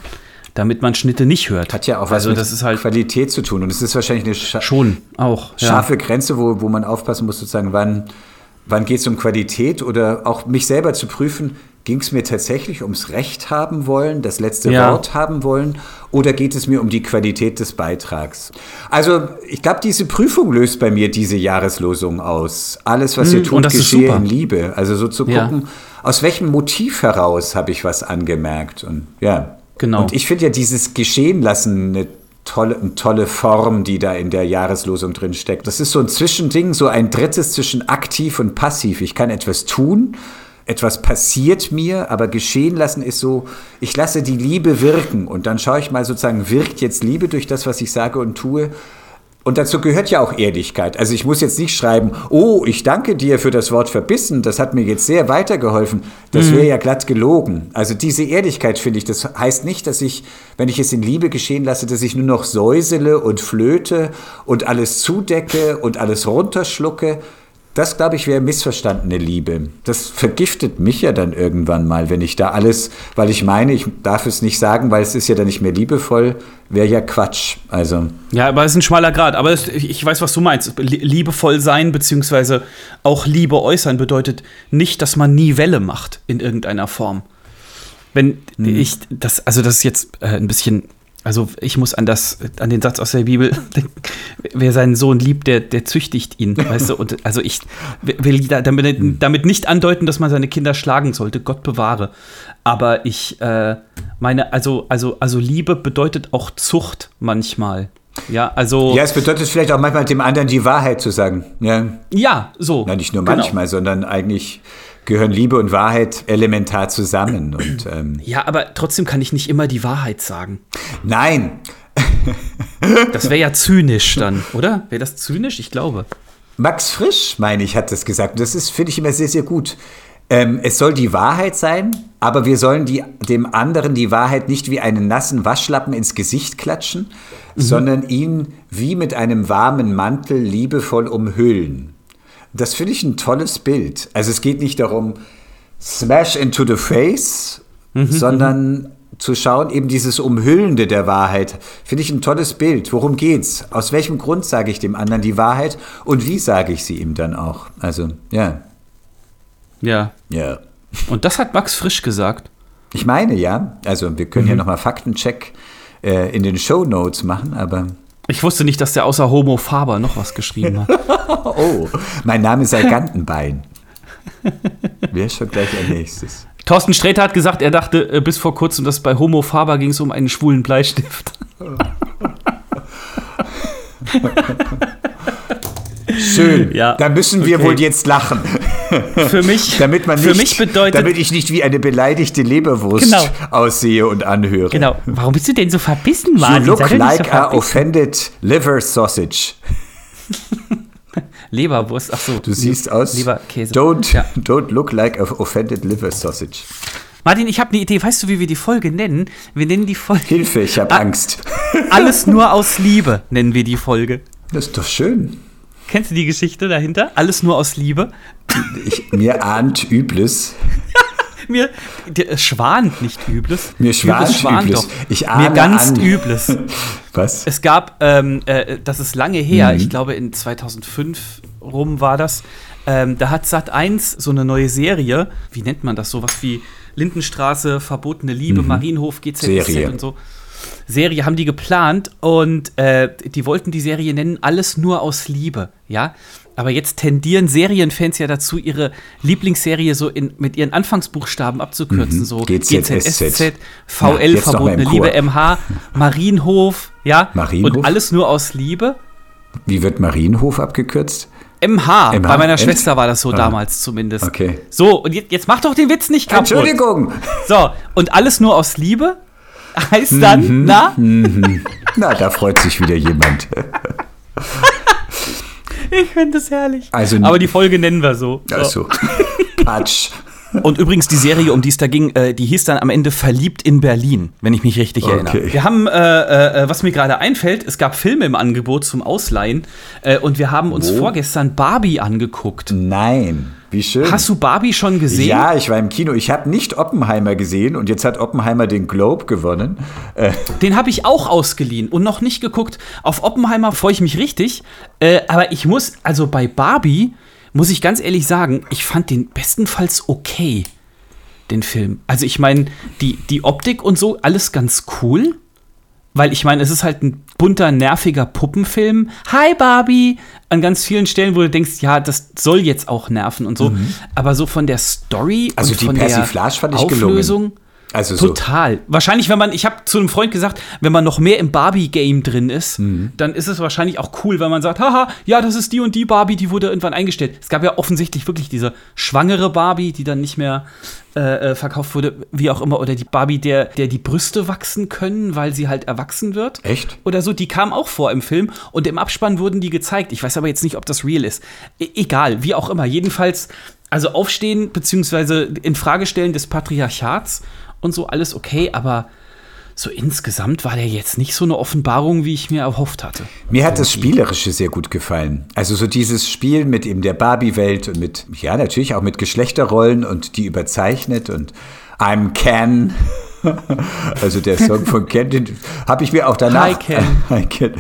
damit man Schnitte nicht hört. Hat ja auch was also mit das ist halt Qualität zu tun. Und es ist wahrscheinlich eine scha schon auch. Ja. scharfe Grenze, wo, wo man aufpassen muss, sozusagen, wann, wann geht es um Qualität oder auch mich selber zu prüfen, ging es mir tatsächlich ums Recht haben wollen, das letzte Ja. Wort haben wollen oder geht es mir um die Qualität des Beitrags? Also ich glaube, diese Prüfung löst bei mir diese Jahreslosung aus. Alles, was ihr Mm, tut, geschehe in Liebe. Also so zu Ja. gucken, aus welchem Motiv heraus habe ich was angemerkt. Und ja. Genau. Und ich finde ja dieses Geschehen lassen eine tolle, eine tolle Form, die da in der Jahreslosung drin steckt. Das ist so ein Zwischending, so ein drittes zwischen aktiv und passiv. Ich kann etwas tun, etwas passiert mir, aber geschehen lassen ist so, ich lasse die Liebe wirken und dann schaue ich mal sozusagen, wirkt jetzt Liebe durch das, was ich sage und tue? Und dazu gehört ja auch Ehrlichkeit. Also ich muss jetzt nicht schreiben, oh, ich danke dir für das Wort verbissen, das hat mir jetzt sehr weitergeholfen. Das wäre ja glatt gelogen. Also diese Ehrlichkeit finde ich, das heißt nicht, dass ich, wenn ich es in Liebe geschehen lasse, dass ich nur noch säusele und flöte und alles zudecke und alles runterschlucke. Das, glaube ich, wäre missverstandene Liebe. Das vergiftet mich ja dann irgendwann mal, wenn ich da alles, weil ich meine, ich darf es nicht sagen, weil es ist ja dann nicht mehr liebevoll, wäre ja Quatsch. Also. Ja, aber es ist ein schmaler Grad. Aber ich weiß, was du meinst. Lie- Liebevoll sein, beziehungsweise auch Liebe äußern, bedeutet nicht, dass man nie Welle macht in irgendeiner Form. Wenn ich das, also das ist jetzt äh, ein bisschen, also ich muss an das, an den Satz aus der Bibel, denken, wer seinen Sohn liebt, der, der züchtigt ihn, weißt du? Und also ich will da- damit, damit nicht andeuten, dass man seine Kinder schlagen sollte, Gott bewahre. Aber ich äh, meine, also, also, also Liebe bedeutet auch Zucht manchmal. Ja, also. Ja, es bedeutet vielleicht auch manchmal dem anderen die Wahrheit zu sagen. Ja, Ja, so. Na, nicht nur Genau. manchmal, sondern eigentlich gehören Liebe und Wahrheit elementar zusammen. Und, ähm, Ja, aber trotzdem kann ich nicht immer die Wahrheit sagen. nein, Das wäre ja zynisch dann, oder? Wäre das zynisch? Ich glaube. Max Frisch, meine ich, hat das gesagt. Und das ist, finde ich, immer sehr, sehr gut. Ähm, es soll die Wahrheit sein, aber wir sollen die, dem anderen die Wahrheit nicht wie einen nassen Waschlappen ins Gesicht klatschen, sondern ihn wie mit einem warmen Mantel liebevoll umhüllen. Das finde ich ein tolles Bild. Also es geht nicht darum, smash into the face, sondern zu schauen, eben dieses Umhüllende der Wahrheit, finde ich ein tolles Bild. Worum geht's? Aus welchem Grund sage ich dem anderen die Wahrheit und wie sage ich sie ihm dann auch? Also, ja, Ja. ja. Und das hat Max Frisch gesagt. Ich meine, ja. Also, wir können ja nochmal Faktencheck äh, in den Show Notes machen, aber. Ich wusste nicht, dass der außer Homo Faber noch was geschrieben hat. Oh, mein Name sei Gantenbein. Wer schon gleich ein nächstes? Thorsten Sträter hat gesagt, er dachte äh, bis vor kurzem, dass bei Homo Faber ging es um einen schwulen Bleistift. Schön. Ja, Da müssen wir okay. wohl jetzt lachen. Für mich, Damit man für nicht, mich bedeutet. damit ich nicht wie eine beleidigte Leberwurst Genau. aussehe und anhöre. genau. Warum bist du denn so verbissen, You Martin? look doch nicht like so a offended liver sausage. Leberwurst, ach so. Du siehst aus. Leberkäse. Don't, Ja. don't look like a offended liver sausage. Martin, ich habe eine Idee. Weißt du, wie wir die Folge nennen? Wir nennen die Folge Hilfe, ich habe. Angst. Alles nur aus Liebe, nennen wir die Folge. Das ist doch schön. Kennst du die Geschichte dahinter? Alles nur aus Liebe? Ich, mir ahnt Übles. Mir es schwant nicht Übles. Mir schwant schwant Übles. doch. Ich Mir ahne ganz an. Übles. Was? Es gab, ähm, äh, das ist lange her, Mhm. ich glaube in 2005 rum war das. Ähm, da hat Sat1 so eine neue Serie, wie nennt man das, sowas wie Lindenstraße, Verbotene Liebe, Marienhof, GZSZ Mhm. Und so. Serie haben die geplant und äh, die wollten die Serie nennen Alles nur aus Liebe, ja. Aber jetzt tendieren Serienfans ja dazu, ihre Lieblingsserie so in, mit ihren Anfangsbuchstaben abzukürzen. So GZSZ. Ja, VL, mal Verbotene Liebe. MH, Marienhof, ja. Marienhof? Und alles nur aus Liebe. Wie wird Marienhof abgekürzt? MH, MH, bei meiner echt? Schwester war das so Ah. damals zumindest. Okay. So, und jetzt, jetzt mach doch den Witz nicht kaputt. Entschuldigung. So, und alles nur aus Liebe heißt dann, Mhm. na? Na, da freut sich wieder jemand. Ich finde das herrlich. Also- Aber die Folge nennen wir so. so. Also, Patsch. Und übrigens die Serie, um die es da ging, äh, die hieß dann am Ende Verliebt in Berlin, wenn ich mich richtig Okay. erinnere. Wir haben, äh, äh, was mir gerade einfällt, es gab Filme im Angebot zum Ausleihen äh, und wir haben uns Wo? vorgestern Barbie angeguckt. Nein. Wie schön. Hast du Barbie schon gesehen? ja, ich war im Kino. Ich habe nicht Oppenheimer gesehen und jetzt hat Oppenheimer den Globe gewonnen. Äh, Den habe ich auch ausgeliehen und noch nicht geguckt. Auf Oppenheimer freue ich mich richtig. Äh, aber ich muss, also bei Barbie, muss ich ganz ehrlich sagen, ich fand den bestenfalls okay, den Film. Also ich meine, die, die Optik und so, alles ganz cool. Weil ich meine, es ist halt ein bunter, nerviger Puppenfilm. Hi Barbie! An ganz vielen Stellen, wo du denkst, ja, das soll jetzt auch nerven und so. Aber so von der Story Mhm. Also und die von der ich gelungen. Also so. Total. Wahrscheinlich, wenn man, ich habe zu einem Freund gesagt, wenn man noch mehr im Barbie-Game drin ist, Mhm. dann ist es wahrscheinlich auch cool, wenn man sagt, haha, ja, das ist die und die Barbie, die wurde irgendwann eingestellt. Es gab ja offensichtlich wirklich diese schwangere Barbie, die dann nicht mehr äh, äh, verkauft wurde, wie auch immer, oder die Barbie, der, der die Brüste wachsen können, weil sie halt erwachsen wird. Echt? Oder so, die kam auch vor im Film und im Abspann wurden die gezeigt. Ich weiß aber jetzt nicht, ob das real ist. E egal, wie auch immer. Jedenfalls, also aufstehen beziehungsweise in Frage stellen des Patriarchats und so alles okay, aber so insgesamt war der jetzt nicht so eine Offenbarung, wie ich mir erhofft hatte. Mir hat das Spielerische sehr gut gefallen. Also so dieses Spiel mit eben der Barbie-Welt und mit, ja, natürlich auch mit Geschlechterrollen und die überzeichnet und I'm Ken. Also der Song von Ken, habe ich mir auch danach. Hi, Ken. Hi, Ken.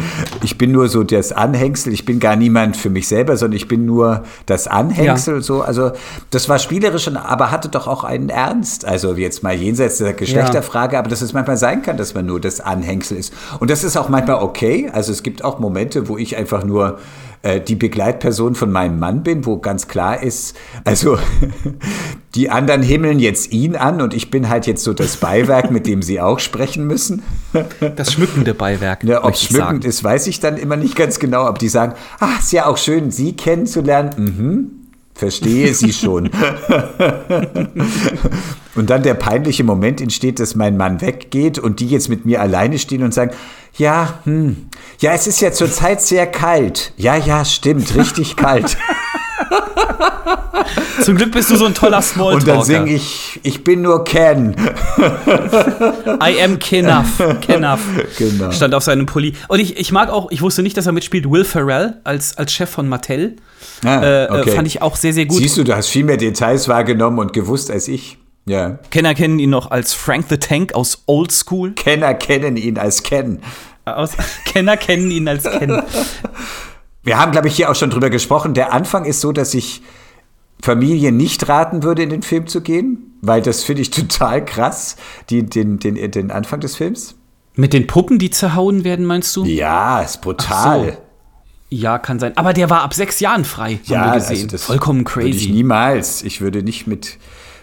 Ich bin nur so das Anhängsel, ich bin gar niemand für mich selber, sondern ich bin nur das Anhängsel. So. Also das war spielerisch, aber hatte doch auch einen Ernst. Also jetzt mal jenseits der Geschlechterfrage, aber dass es manchmal sein kann, dass man nur das Anhängsel ist. Und das ist auch manchmal okay. Also es gibt auch Momente, wo ich einfach nur äh, die Begleitperson von meinem Mann bin, wo ganz klar ist, also die anderen himmeln jetzt ihn an und ich bin halt jetzt so das Beiwerk, mit dem sie auch sprechen müssen. Das schmückende Beiwerk. Ja, ob schmückend sagen. ist, weiß ich dann immer nicht ganz genau. Ob die sagen, ah, ist ja auch schön, sie kennenzulernen. Mhm. Verstehe sie schon. und dann der peinliche Moment entsteht, dass mein Mann weggeht und die jetzt mit mir alleine stehen und sagen, ja, hm, ja, es ist ja zurzeit sehr kalt. Ja, ja, stimmt, richtig kalt. Zum Glück bist du so ein toller Smalltalker. Und dann singe ich, ich bin nur Ken. I am Kenuff. Kenuff. Genau. Stand auf seinem Pulli. Und ich, ich mag auch, ich wusste nicht, dass er mitspielt, Will Ferrell als, als Chef von Mattel. Ah, äh, okay. Fand ich auch sehr, sehr gut. Siehst du, du hast viel mehr Details wahrgenommen und gewusst als ich. Ja. Kenner kennen ihn noch als Frank the Tank aus Old School. Kenner kennen ihn als Ken. Aus, Kenner kennen ihn als Ken. Wir haben, glaube ich, hier auch schon drüber gesprochen. Der Anfang ist so, dass ich Familien nicht raten würde, in den Film zu gehen, weil das finde ich total krass, die, den, den, den Anfang des Films. Mit den Puppen, die zerhauen werden, meinst du? Ja, ist brutal. Ja, kann sein. Aber der war ab sechs Jahren frei, ja, haben wir gesehen. also das Vollkommen Würde ich crazy. niemals. Ich würde nicht mit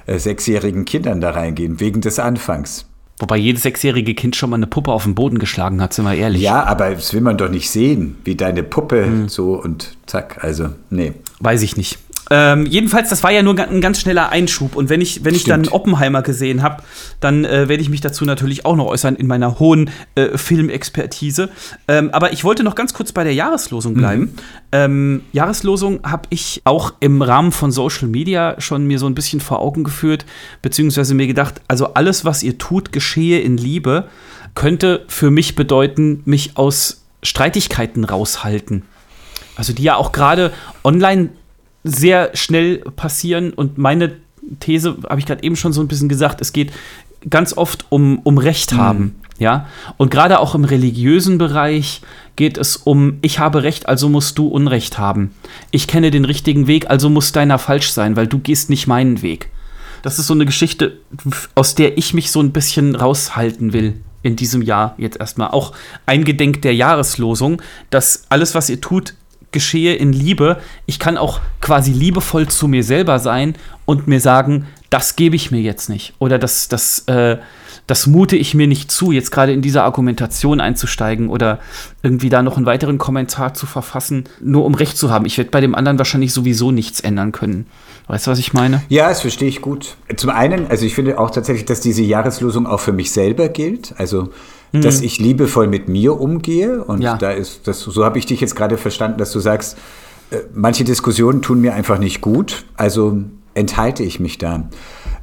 äh, sechsjährigen Kindern da reingehen, wegen des Anfangs. Wobei jedes sechsjährige Kind schon mal eine Puppe auf den Boden geschlagen hat, sind wir ehrlich. Ja, aber das will man doch nicht sehen, wie deine Puppe Hm. so und zack. Also, nee. Weiß ich nicht. Ähm, jedenfalls, das war ja nur ein ganz schneller Einschub. Und wenn ich, wenn ich dann Oppenheimer gesehen habe, dann äh, werde ich mich dazu natürlich auch noch äußern in meiner hohen äh, Filmexpertise. Ähm, aber ich wollte noch ganz kurz bei der Jahreslosung bleiben. Ähm, Jahreslosung habe ich auch im Rahmen von Social Media schon mir so ein bisschen vor Augen geführt, beziehungsweise mir gedacht, also alles, was ihr tut, geschehe in Liebe, könnte für mich bedeuten, mich aus Streitigkeiten raushalten. Also die ja auch gerade online sehr schnell passieren und meine These habe ich gerade eben schon so ein bisschen gesagt, es geht ganz oft um, um Recht haben, ja? Und gerade auch im religiösen Bereich geht es um ich habe Recht, also musst du Unrecht haben. Ich kenne den richtigen Weg, also muss deiner falsch sein, weil du gehst nicht meinen Weg. Das ist so eine Geschichte, aus der ich mich so ein bisschen raushalten will in diesem Jahr jetzt erstmal. Auch eingedenk der Jahreslosung, dass alles, was ihr tut, geschehe in Liebe. Ich kann auch quasi liebevoll zu mir selber sein und mir sagen, das gebe ich mir jetzt nicht. Oder das, das, äh, das mute ich mir nicht zu, jetzt gerade in dieser Argumentation einzusteigen oder irgendwie da noch einen weiteren Kommentar zu verfassen, nur um Recht zu haben. Ich werde bei dem anderen wahrscheinlich sowieso nichts ändern können. Weißt du, was ich meine? Ja, das verstehe ich gut. Zum einen, also ich finde auch tatsächlich, dass diese Jahreslosung auch für mich selber gilt. Also, dass ich liebevoll mit mir umgehe. Und Ja. da ist, das, so habe ich dich jetzt gerade verstanden, dass du sagst, äh, manche Diskussionen tun mir einfach nicht gut. Also enthalte ich mich da.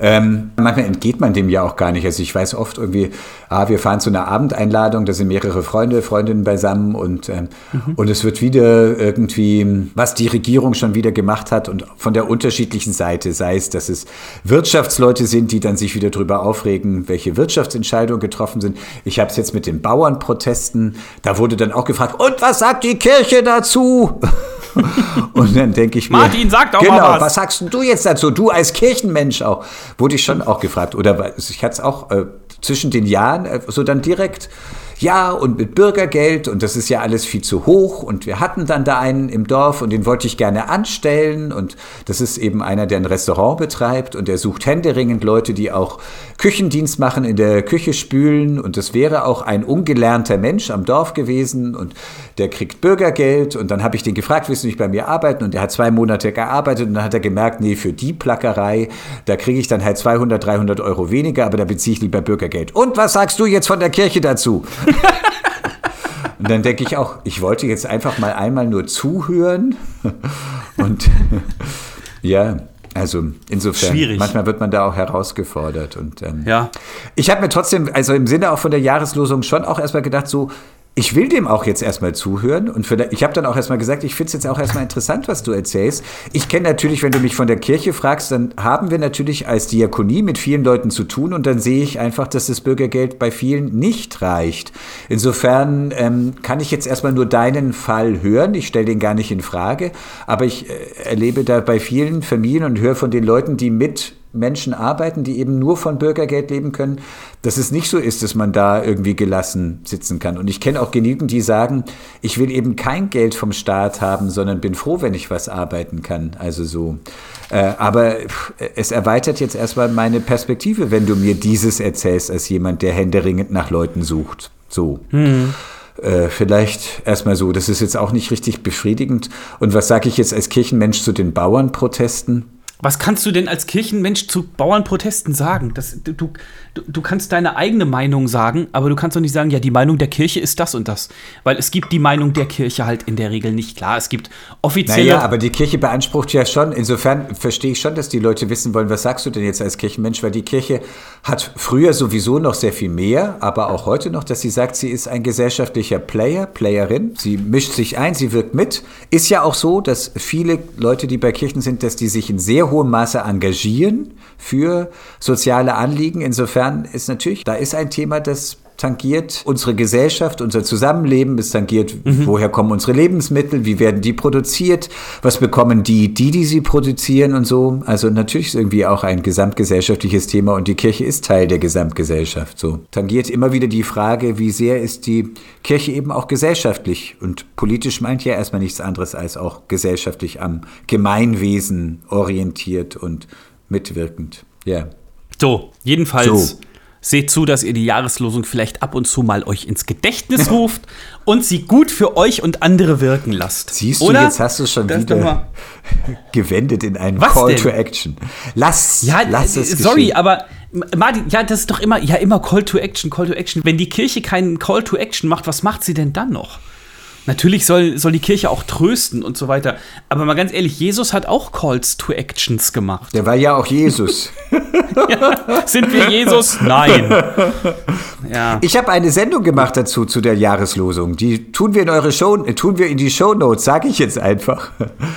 Ähm, manchmal entgeht man dem ja auch gar nicht. Also ich weiß oft irgendwie, ah, wir fahren zu einer Abendeinladung, da sind mehrere Freunde, Freundinnen beisammen und, ähm, und es wird wieder irgendwie, was die Regierung schon wieder gemacht hat und von der unterschiedlichen Seite, sei es, dass es Wirtschaftsleute sind, die dann sich wieder darüber aufregen, welche Wirtschaftsentscheidungen getroffen sind. Ich habe es jetzt mit den Bauernprotesten, da wurde dann auch gefragt, und was sagt die Kirche dazu? Und dann denke ich mir. Martin, sag doch genau, mal was. was sagst du jetzt dazu? Du als Kirchenmensch auch. Wurde ich schon auch gefragt. Oder ich hatte es auch äh, zwischen den Jahren äh, so dann direkt. Ja, und mit Bürgergeld und das ist ja alles viel zu hoch und wir hatten dann da einen im Dorf und den wollte ich gerne anstellen und das ist eben einer, der ein Restaurant betreibt und der sucht händeringend Leute, die auch Küchendienst machen, in der Küche spülen und das wäre auch ein ungelernter Mensch am Dorf gewesen und der kriegt Bürgergeld und dann habe ich den gefragt, willst du nicht bei mir arbeiten und der hat zwei Monate gearbeitet und dann hat er gemerkt, nee, für die Plackerei, da kriege ich dann halt 200, 300 Euro weniger, aber da beziehe ich lieber Bürgergeld. Und was sagst du jetzt von der Kirche dazu? Und dann denke ich auch, ich wollte jetzt einfach mal einmal nur zuhören. Und ja, also insofern, Schwierig. manchmal wird man da auch herausgefordert. Und ähm, Ja. ich habe mir trotzdem, also im Sinne auch von der Jahreslosung schon auch erstmal gedacht, so, ich will dem auch jetzt erstmal zuhören. Und für ich habe dann auch erstmal gesagt, ich finde es jetzt auch erstmal interessant, was du erzählst. Ich kenne natürlich, wenn du mich von der Kirche fragst, dann haben wir natürlich als Diakonie mit vielen Leuten zu tun und dann sehe ich einfach, dass das Bürgergeld bei vielen nicht reicht. Insofern ähm, kann ich jetzt erstmal nur deinen Fall hören. Ich stelle den gar nicht in Frage, aber ich äh, erlebe da bei vielen Familien und höre von den Leuten, die mit Menschen arbeiten, die eben nur von Bürgergeld leben können, dass es nicht so ist, dass man da irgendwie gelassen sitzen kann. Und ich kenne auch genügend, die sagen, ich will eben kein Geld vom Staat haben, sondern bin froh, wenn ich was arbeiten kann. Also so. Äh, aber es erweitert jetzt erstmal meine Perspektive, wenn du mir dieses erzählst, als jemand, der händeringend nach Leuten sucht. So. äh, vielleicht erstmal so. Das ist jetzt auch nicht richtig befriedigend. Und was sage ich jetzt als Kirchenmensch zu den Bauernprotesten? Was kannst du denn als Kirchenmensch zu Bauernprotesten sagen? Das, du, du, du kannst deine eigene Meinung sagen, aber du kannst doch nicht sagen, ja, die Meinung der Kirche ist das und das. Weil es gibt die Meinung der Kirche halt in der Regel nicht. Klar, es gibt offizielle. Naja, aber die Kirche beansprucht ja schon, insofern verstehe ich schon, dass die Leute wissen wollen, was sagst du denn jetzt als Kirchenmensch? Weil die Kirche hat früher sowieso noch sehr viel mehr, aber auch heute noch, dass sie sagt, sie ist ein gesellschaftlicher Player, Playerin. Sie mischt sich ein, sie wirkt mit. Ist ja auch so, dass viele Leute, die bei Kirchen sind, dass die sich in sehr hohem Maße engagieren für soziale Anliegen. Insofern ist natürlich, da ist ein Thema, das tangiert unsere Gesellschaft, unser Zusammenleben, es tangiert, mhm. woher kommen unsere Lebensmittel, wie werden die produziert, was bekommen die, die, die sie produzieren und so. Also natürlich ist irgendwie auch ein gesamtgesellschaftliches Thema und die Kirche ist Teil der Gesamtgesellschaft. So tangiert immer wieder die Frage, wie sehr ist die Kirche eben auch gesellschaftlich und politisch meint ja erstmal nichts anderes als auch gesellschaftlich am Gemeinwesen orientiert und mitwirkend. Ja. Yeah. So, jedenfalls. So Seht zu, dass ihr die Jahreslosung vielleicht ab und zu mal euch ins Gedächtnis ruft und sie gut für euch und andere wirken lasst. Siehst du, Oder? jetzt hast du es schon das wieder gewendet in einen Was Call denn? to Action. Lass, ja, lass es Sorry, geschehen. aber Martin, ja, das ist doch immer, ja, immer Call to Action, Call to Action. Wenn die Kirche keinen Call to Action macht, was macht sie denn dann noch? Natürlich soll, soll die Kirche auch trösten und so weiter. Aber mal ganz ehrlich, Jesus hat auch Calls to Actions gemacht. Der war ja auch Jesus. ja, sind wir Jesus? Nein. Ja. Ich habe eine Sendung gemacht dazu, zu der Jahreslosung. Die tun wir in eure Show, äh, tun wir in die Shownotes, sage ich jetzt einfach.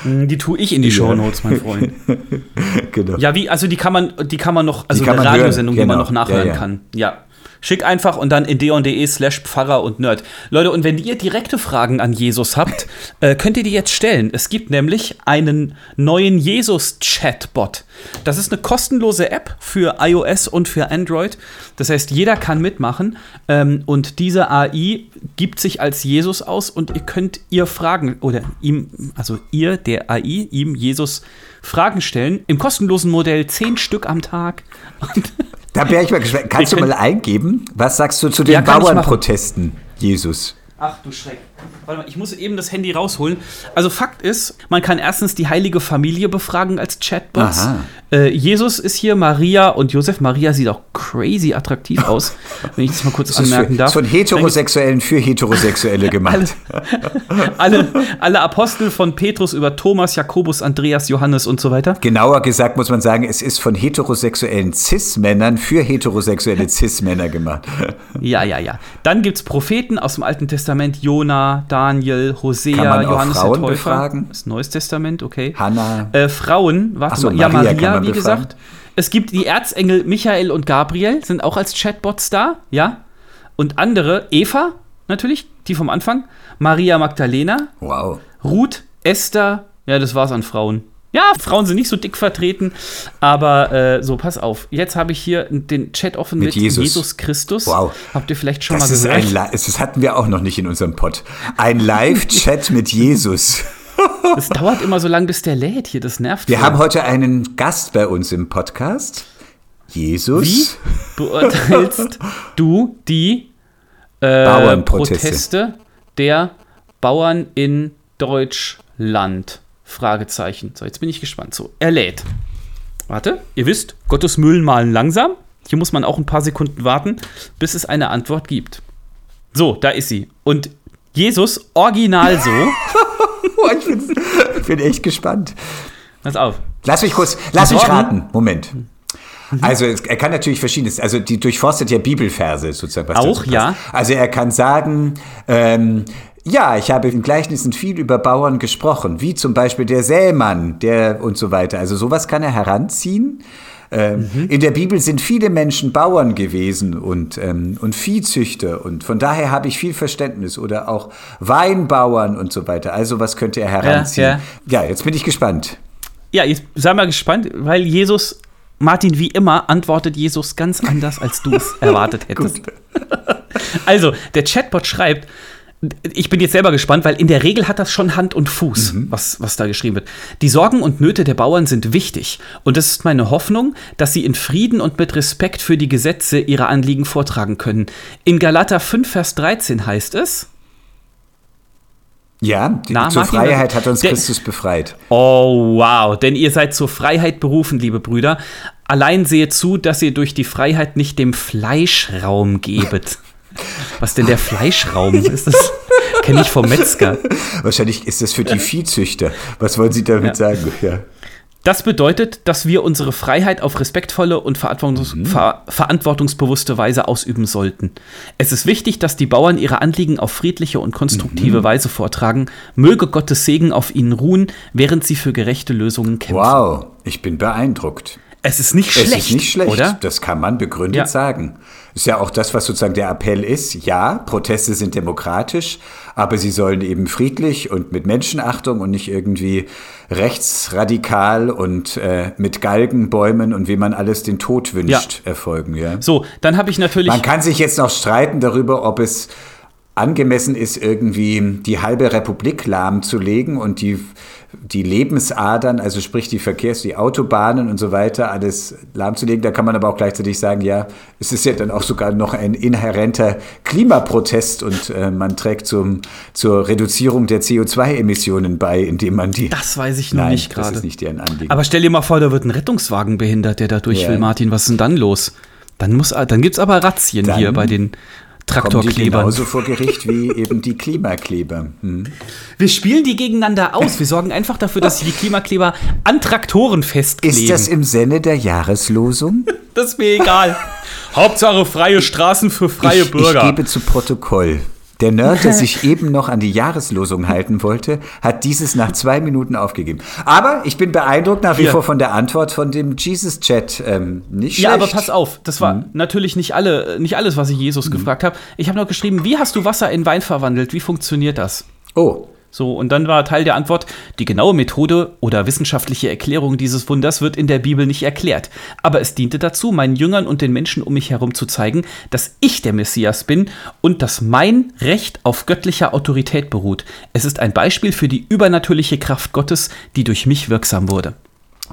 Hm, die tue ich in die ja. Shownotes, mein Freund. genau. Ja, wie, also die kann man, die kann man noch, also eine Radiosendung, genau. die man genau. noch nachhören ja, kann. Ja. Schick einfach und dann in deon.de slash Pfarrer und Nerd. Leute, und wenn ihr direkte Fragen an Jesus habt, äh, könnt ihr die jetzt stellen. Es gibt nämlich einen neuen Jesus-Chatbot. Das ist eine kostenlose App für iOS und für Android. Das heißt, jeder kann mitmachen. Ähm, und diese AI gibt sich als Jesus aus und ihr könnt ihr Fragen oder ihm, also ihr, der AI, ihm Jesus Fragen stellen. Im kostenlosen Modell zehn Stück am Tag. Da wäre ich mal gespannt. Kannst du mal eingeben? Was sagst du zu den ja, Bauernprotesten, Jesus? Ach du Schreck. Warte mal, ich muss eben das Handy rausholen. Also Fakt ist, man kann erstens die heilige Familie befragen als Chatbots. Äh, Jesus ist hier, Maria und Josef. Maria sieht auch crazy attraktiv aus, wenn ich das mal kurz das anmerken für, darf. Von Heterosexuellen für Heterosexuelle gemacht. alle, alle, alle, Apostel von Petrus über Thomas, Jakobus, Andreas, Johannes und so weiter. Genauer gesagt muss man sagen, es ist von heterosexuellen Cis-Männern für heterosexuelle Cis-Männer gemacht. ja, ja, ja. Dann gibt es Propheten aus dem Alten Testament, Jona, Daniel, Hosea, Johannes Frauen der Täufer. Befragen? Das Neues Testament, okay. Hannah. Äh, Frauen, warte so, mal. Ja, Maria, Maria wie befragen? gesagt. Es gibt die Erzengel Michael und Gabriel, sind auch als Chatbots da, ja. Und andere, Eva, natürlich, die vom Anfang. Maria Magdalena. Wow. Ruth, Esther, ja, das war's an Frauen. Ja, Frauen sind nicht so dick vertreten, aber äh, so, pass auf. Jetzt habe ich hier den Chat offen mit, mit Jesus. Jesus. Christus. Wow. Habt ihr vielleicht schon das mal ein, das hatten wir auch noch nicht in unserem Pod. Ein Live-Chat mit Jesus. Das dauert immer so lange, bis der lädt hier. Das nervt. Wir voll. haben heute einen Gast bei uns im Podcast. Jesus. Wie beurteilst du die äh, Proteste der Bauern in Deutschland? Fragezeichen. So, jetzt bin ich gespannt. So, er lädt. Warte, ihr wisst, Gottes Mühlen malen langsam. Hier muss man auch ein paar Sekunden warten, bis es eine Antwort gibt. So, da ist sie. Und Jesus, original so. ich bin, bin echt gespannt. Pass auf. Lass mich kurz, lass mich raten. Moment. Also er kann natürlich verschiedenes, also die durchforstet ja Bibelverse sozusagen. Auch, ja. Also er kann sagen, ähm, ja, ich habe in Gleichnissen viel über Bauern gesprochen, wie zum Beispiel der Sämann, der und so weiter. Also sowas kann er heranziehen. Ähm, mhm. In der Bibel sind viele Menschen Bauern gewesen und, ähm, und Viehzüchter und von daher habe ich viel Verständnis oder auch Weinbauern und so weiter. Also was könnte er heranziehen? Ja, ja. ja jetzt bin ich gespannt. Ja, jetzt sei mal gespannt, weil Jesus, Martin, wie immer, antwortet Jesus ganz anders, als du es erwartet hättest. also, der Chatbot schreibt, ich bin jetzt selber gespannt, weil in der Regel hat das schon Hand und Fuß, mhm. was, was da geschrieben wird. Die Sorgen und Nöte der Bauern sind wichtig. Und es ist meine Hoffnung, dass sie in Frieden und mit Respekt für die Gesetze ihre Anliegen vortragen können. In Galater 5, Vers 13 heißt es, Ja, die, Na, zur Martin, Freiheit hat uns der- Christus befreit. Oh, wow. Denn ihr seid zur Freiheit berufen, liebe Brüder. Allein seht zu, dass ihr durch die Freiheit nicht dem Fleisch Raum gebet. Was denn der Fleischraum? Ist das? Kenne ich vom Metzger. Wahrscheinlich ist das für die Viehzüchter. Was wollen Sie damit Ja. sagen? Ja. Das bedeutet, dass wir unsere Freiheit auf respektvolle und verantwortungs ver verantwortungsbewusste Weise ausüben sollten. Es ist wichtig, dass die Bauern ihre Anliegen auf friedliche und konstruktive Weise vortragen. Möge Gottes Segen auf ihnen ruhen, während sie für gerechte Lösungen kämpfen. Wow, ich bin beeindruckt. Es ist nicht schlecht, es ist nicht schlecht, oder? das kann man begründet Ja. sagen. Ist ja auch das, was sozusagen der Appell ist. Ja, Proteste sind demokratisch, aber sie sollen eben friedlich und mit Menschenachtung und nicht irgendwie rechtsradikal und äh, mit Galgenbäumen und wie man alles den Tod wünscht erfolgen. Ja? So, dann habe ich natürlich. Man kann sich jetzt noch streiten darüber, ob es angemessen ist, irgendwie die halbe Republik lahmzulegen und die, die Lebensadern, also sprich die Verkehrs-, die Autobahnen und so weiter, alles lahmzulegen. Da kann man aber auch gleichzeitig sagen, ja, es ist ja dann auch sogar noch ein inhärenter Klimaprotest und äh, man trägt zum, zur Reduzierung der CO2-Emissionen bei, indem man die. das weiß ich noch nicht das gerade. ist nicht deren Anliegen. Aber stell dir mal vor, da wird ein Rettungswagen behindert, der da durch Ja. will, Martin. Was ist denn dann los? Dann, muss, dann gibt es aber Razzien Dann hier bei den Traktorklebern. genauso vor Gericht wie eben die Klimakleber. Hm. Wir spielen die gegeneinander aus. Wir sorgen einfach dafür, dass sie die Klimakleber an Traktoren festkleben. Ist das im Sinne der Jahreslosung? Das ist mir egal. Hauptsache freie Straßen für freie ich, Bürger. Ich gebe zu Protokoll. Der Nerd, der sich eben noch an die Jahreslosung halten wollte, hat dieses nach zwei Minuten aufgegeben. Aber ich bin beeindruckt nach wie Ja. vor von der Antwort von dem Jesus-Chat. Ähm, nicht schlecht. ja, aber pass auf, das war Mhm. natürlich nicht, alle, nicht alles, was ich Jesus gefragt habe. Ich habe noch geschrieben, wie hast du Wasser in Wein verwandelt? Wie funktioniert das? Oh, So, und dann war Teil der Antwort, die genaue Methode oder wissenschaftliche Erklärung dieses Wunders wird in der Bibel nicht erklärt. Aber es diente dazu, meinen Jüngern und den Menschen um mich herum zu zeigen, dass ich der Messias bin und dass mein Recht auf göttlicher Autorität beruht. Es ist ein Beispiel für die übernatürliche Kraft Gottes, die durch mich wirksam wurde.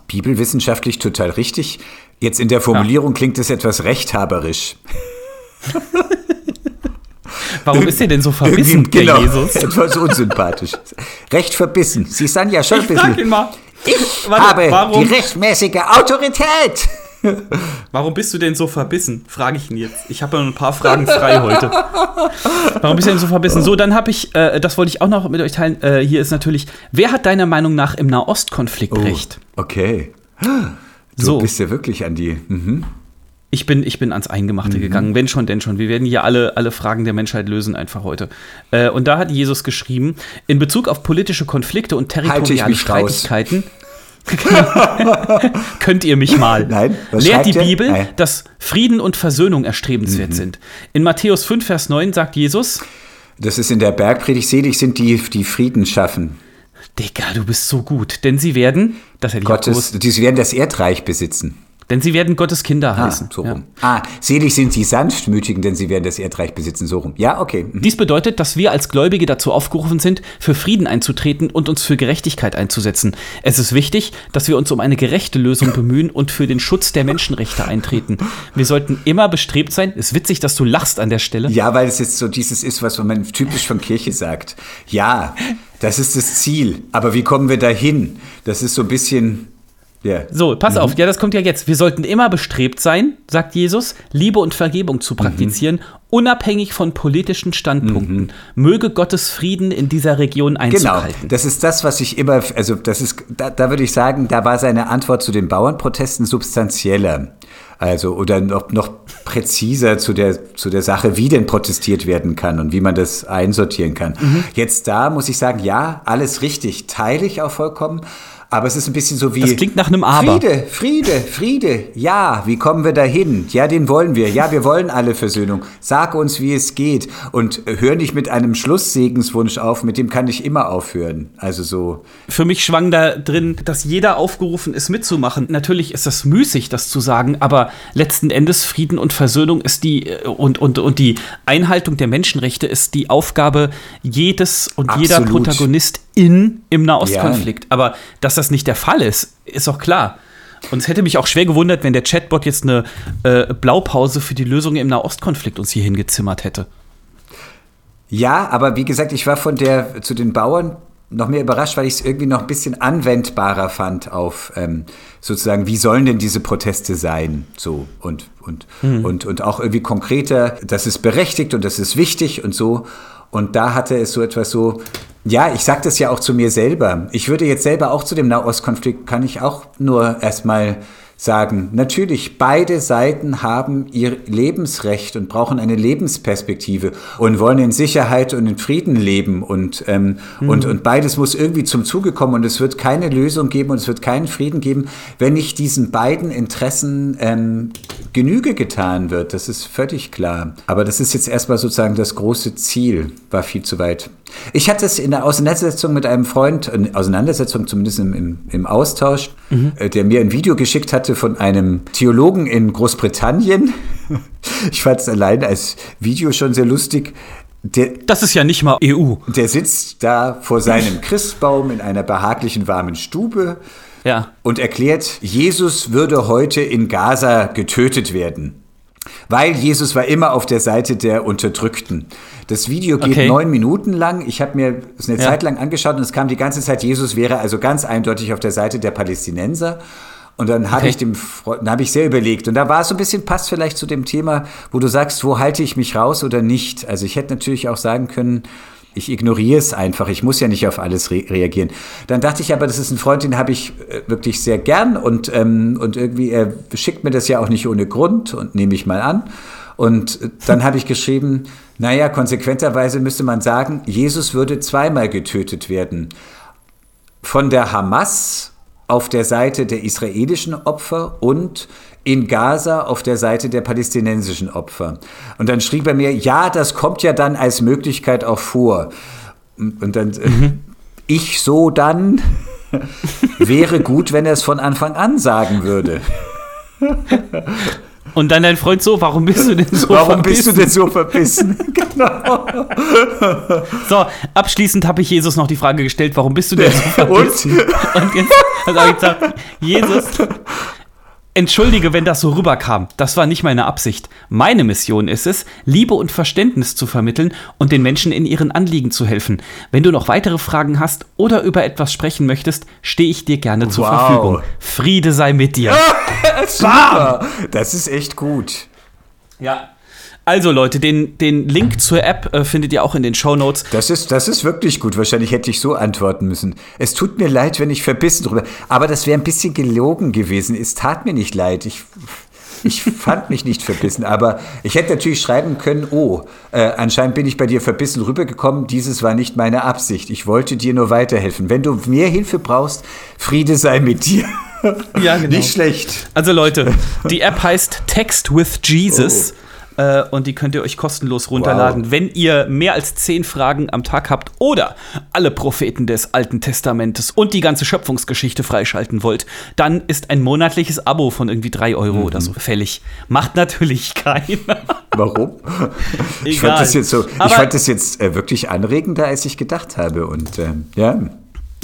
bibelwissenschaftlich total richtig. Jetzt in der Formulierung klingt es etwas rechthaberisch. Warum ist er denn so verbissen, genau, der Jesus? etwas unsympathisch. Recht verbissen. Sie sind ja schon ein Ich frag bisschen... ihn mal. Ich Warte, habe warum? die rechtmäßige Autorität. Warum bist du denn so verbissen? Frage ich ihn jetzt. Ich habe ja noch ein paar Fragen frei heute. Warum bist du denn so verbissen? So, dann habe ich, äh, das wollte ich auch noch mit euch teilen. Äh, hier ist natürlich, wer hat deiner Meinung nach im Nahostkonflikt recht? Okay. Du So. bist ja wirklich an die... Mhm. Ich bin, ich bin ans Eingemachte gegangen. Wenn schon, denn schon. Wir werden hier alle, alle Fragen der Menschheit lösen, einfach heute. Äh, und da hat Jesus geschrieben, in Bezug auf politische Konflikte und territoriale. Streitigkeiten. Könnt ihr mich mal. Nein, Lehrt die er? Bibel, Nein. dass Frieden und Versöhnung Mhm. erstrebenswert sind. In Matthäus 5, Vers 9 sagt Jesus, Das ist in der Bergpredigt. Selig sind die, die Frieden schaffen. Digga, du bist so gut. Denn sie werden, das hätte ich Gottes, die werden das Erdreich besitzen. Denn sie werden Gottes Kinder Ah, heißen. so Ja. rum. Ah, selig sind die Sanftmütigen, denn sie werden das Erdreich besitzen. So rum. Ja, okay. Mhm. Dies bedeutet, dass wir als Gläubige dazu aufgerufen sind, für Frieden einzutreten und uns für Gerechtigkeit einzusetzen. Es ist wichtig, dass wir uns um eine gerechte Lösung bemühen und für den Schutz der Menschenrechte eintreten. Wir sollten immer bestrebt sein, ist witzig, dass du lachst an der Stelle. Ja, weil es jetzt so dieses ist, was man typisch von Kirche sagt. Ja, das ist das Ziel. Aber wie kommen wir dahin? Das ist so ein bisschen. Ja. So, pass auf, ja, das kommt ja jetzt. Wir sollten immer bestrebt sein, sagt Jesus, Liebe und Vergebung zu praktizieren, unabhängig von politischen Standpunkten. Möge Gottes Frieden in dieser Region Genau, einzuhalten. das ist das, was ich immer, also das ist, da, da würde ich sagen, da war seine Antwort zu den Bauernprotesten substanzieller. Also, oder noch, noch präziser zu der, zu der Sache, wie denn protestiert werden kann und wie man das einsortieren kann. Mhm. Jetzt da muss ich sagen, ja, alles richtig, teile ich auch vollkommen. Aber es ist ein bisschen so wie. Das klingt nach einem Aber. Friede, Friede, Friede. Ja, wie kommen wir dahin? Ja, den wollen wir. Ja, wir wollen alle Versöhnung. Sag uns, wie es geht. Und hör nicht mit einem Schlusssegenswunsch auf, mit dem kann ich immer aufhören. Also so. Für mich schwang da drin, dass jeder aufgerufen ist, mitzumachen. Natürlich ist das müßig, das zu sagen, aber letzten Endes Frieden und Versöhnung ist die äh, und, und, und die Einhaltung der Menschenrechte ist die Aufgabe jedes und jeder Absolut. Protagonist in im Nahostkonflikt. Aber dass das nicht der Fall ist, ist auch klar. Und es hätte mich auch schwer gewundert, wenn der Chatbot jetzt eine äh, Blaupause für die Lösung im Nahostkonflikt uns hier hingezimmert hätte. Ja, aber wie gesagt, ich war von der zu den Bauern noch mehr überrascht, weil ich es irgendwie noch ein bisschen anwendbarer fand auf ähm, sozusagen, wie sollen denn diese Proteste sein? So und, und, mhm. und, und auch irgendwie konkreter, das ist berechtigt und das ist wichtig und so. Und da hatte es so etwas so, ja, ich sage das ja auch zu mir selber. Ich würde jetzt selber auch zu dem Nahostkonflikt, kann ich auch nur erstmal sagen, natürlich, beide Seiten haben ihr Lebensrecht und brauchen eine Lebensperspektive und wollen in Sicherheit und in Frieden leben und, ähm, mhm. und, und beides muss irgendwie zum Zuge kommen und es wird keine Lösung geben und es wird keinen Frieden geben, wenn nicht diesen beiden Interessen ähm, Genüge getan wird. Das ist völlig klar. Aber das ist jetzt erstmal sozusagen das große Ziel, war viel zu weit. Ich hatte es in der Auseinandersetzung mit einem Freund, in Auseinandersetzung zumindest im, im, im Austausch, mhm. äh, der mir ein Video geschickt hatte von einem Theologen in Großbritannien. Ich fand es allein als Video schon sehr lustig. Der, das ist ja nicht mal EU. Der sitzt da vor seinem Christbaum in einer behaglichen warmen Stube ja. und erklärt, Jesus würde heute in Gaza getötet werden. Weil Jesus war immer auf der Seite der Unterdrückten. Das Video geht okay. neun Minuten lang. Ich habe mir es eine ja. Zeit lang angeschaut und es kam die ganze Zeit, Jesus wäre also ganz eindeutig auf der Seite der Palästinenser. Und dann habe okay. ich dem dann habe ich sehr überlegt und da war es so ein bisschen passt vielleicht zu dem Thema, wo du sagst, wo halte ich mich raus oder nicht. Also ich hätte natürlich auch sagen können, ich ignoriere es einfach. Ich muss ja nicht auf alles re reagieren. Dann dachte ich aber, das ist ein Freund, den habe ich äh, wirklich sehr gern und, ähm, und irgendwie, er schickt mir das ja auch nicht ohne Grund und nehme ich mal an. Und äh, dann habe ich geschrieben, naja, konsequenterweise müsste man sagen, Jesus würde zweimal getötet werden. Von der Hamas auf der Seite der israelischen Opfer und in Gaza auf der Seite der palästinensischen Opfer. Und dann schrieb er mir, ja, das kommt ja dann als Möglichkeit auch vor. Und dann, äh, mhm. ich so dann, wäre gut, wenn er es von Anfang an sagen würde. Und dann dein Freund so, warum bist du denn so warum verbissen? Warum bist du denn so verbissen? genau. So, abschließend habe ich Jesus noch die Frage gestellt, warum bist du denn so verbissen? Und, Und jetzt habe ich gesagt, Jesus, Entschuldige, wenn das so rüberkam. Das war nicht meine Absicht. Meine Mission ist es, Liebe und Verständnis zu vermitteln und den Menschen in ihren Anliegen zu helfen. Wenn du noch weitere Fragen hast oder über etwas sprechen möchtest, stehe ich dir gerne wow. zur Verfügung. Friede sei mit dir. Super. Das ist echt gut. Ja. Also Leute, den, den Link zur App äh, findet ihr auch in den Show Notes. Das ist, das ist wirklich gut. Wahrscheinlich hätte ich so antworten müssen. Es tut mir leid, wenn ich verbissen drüber. Aber das wäre ein bisschen gelogen gewesen. Es tat mir nicht leid. Ich, ich fand mich nicht verbissen. Aber ich hätte natürlich schreiben können, oh, äh, anscheinend bin ich bei dir verbissen rübergekommen. Dieses war nicht meine Absicht. Ich wollte dir nur weiterhelfen. Wenn du mehr Hilfe brauchst, Friede sei mit dir. Ja, genau. Nicht schlecht. Also Leute, die App heißt Text with Jesus. Oh. Äh, und die könnt ihr euch kostenlos runterladen, wow. wenn ihr mehr als zehn Fragen am Tag habt oder alle Propheten des Alten Testamentes und die ganze Schöpfungsgeschichte freischalten wollt. Dann ist ein monatliches Abo von irgendwie drei Euro mhm. oder so fällig. Macht natürlich keiner. Warum? Ich fand das jetzt so, ich fand das jetzt äh, wirklich anregender, als ich gedacht habe. Und äh, ja.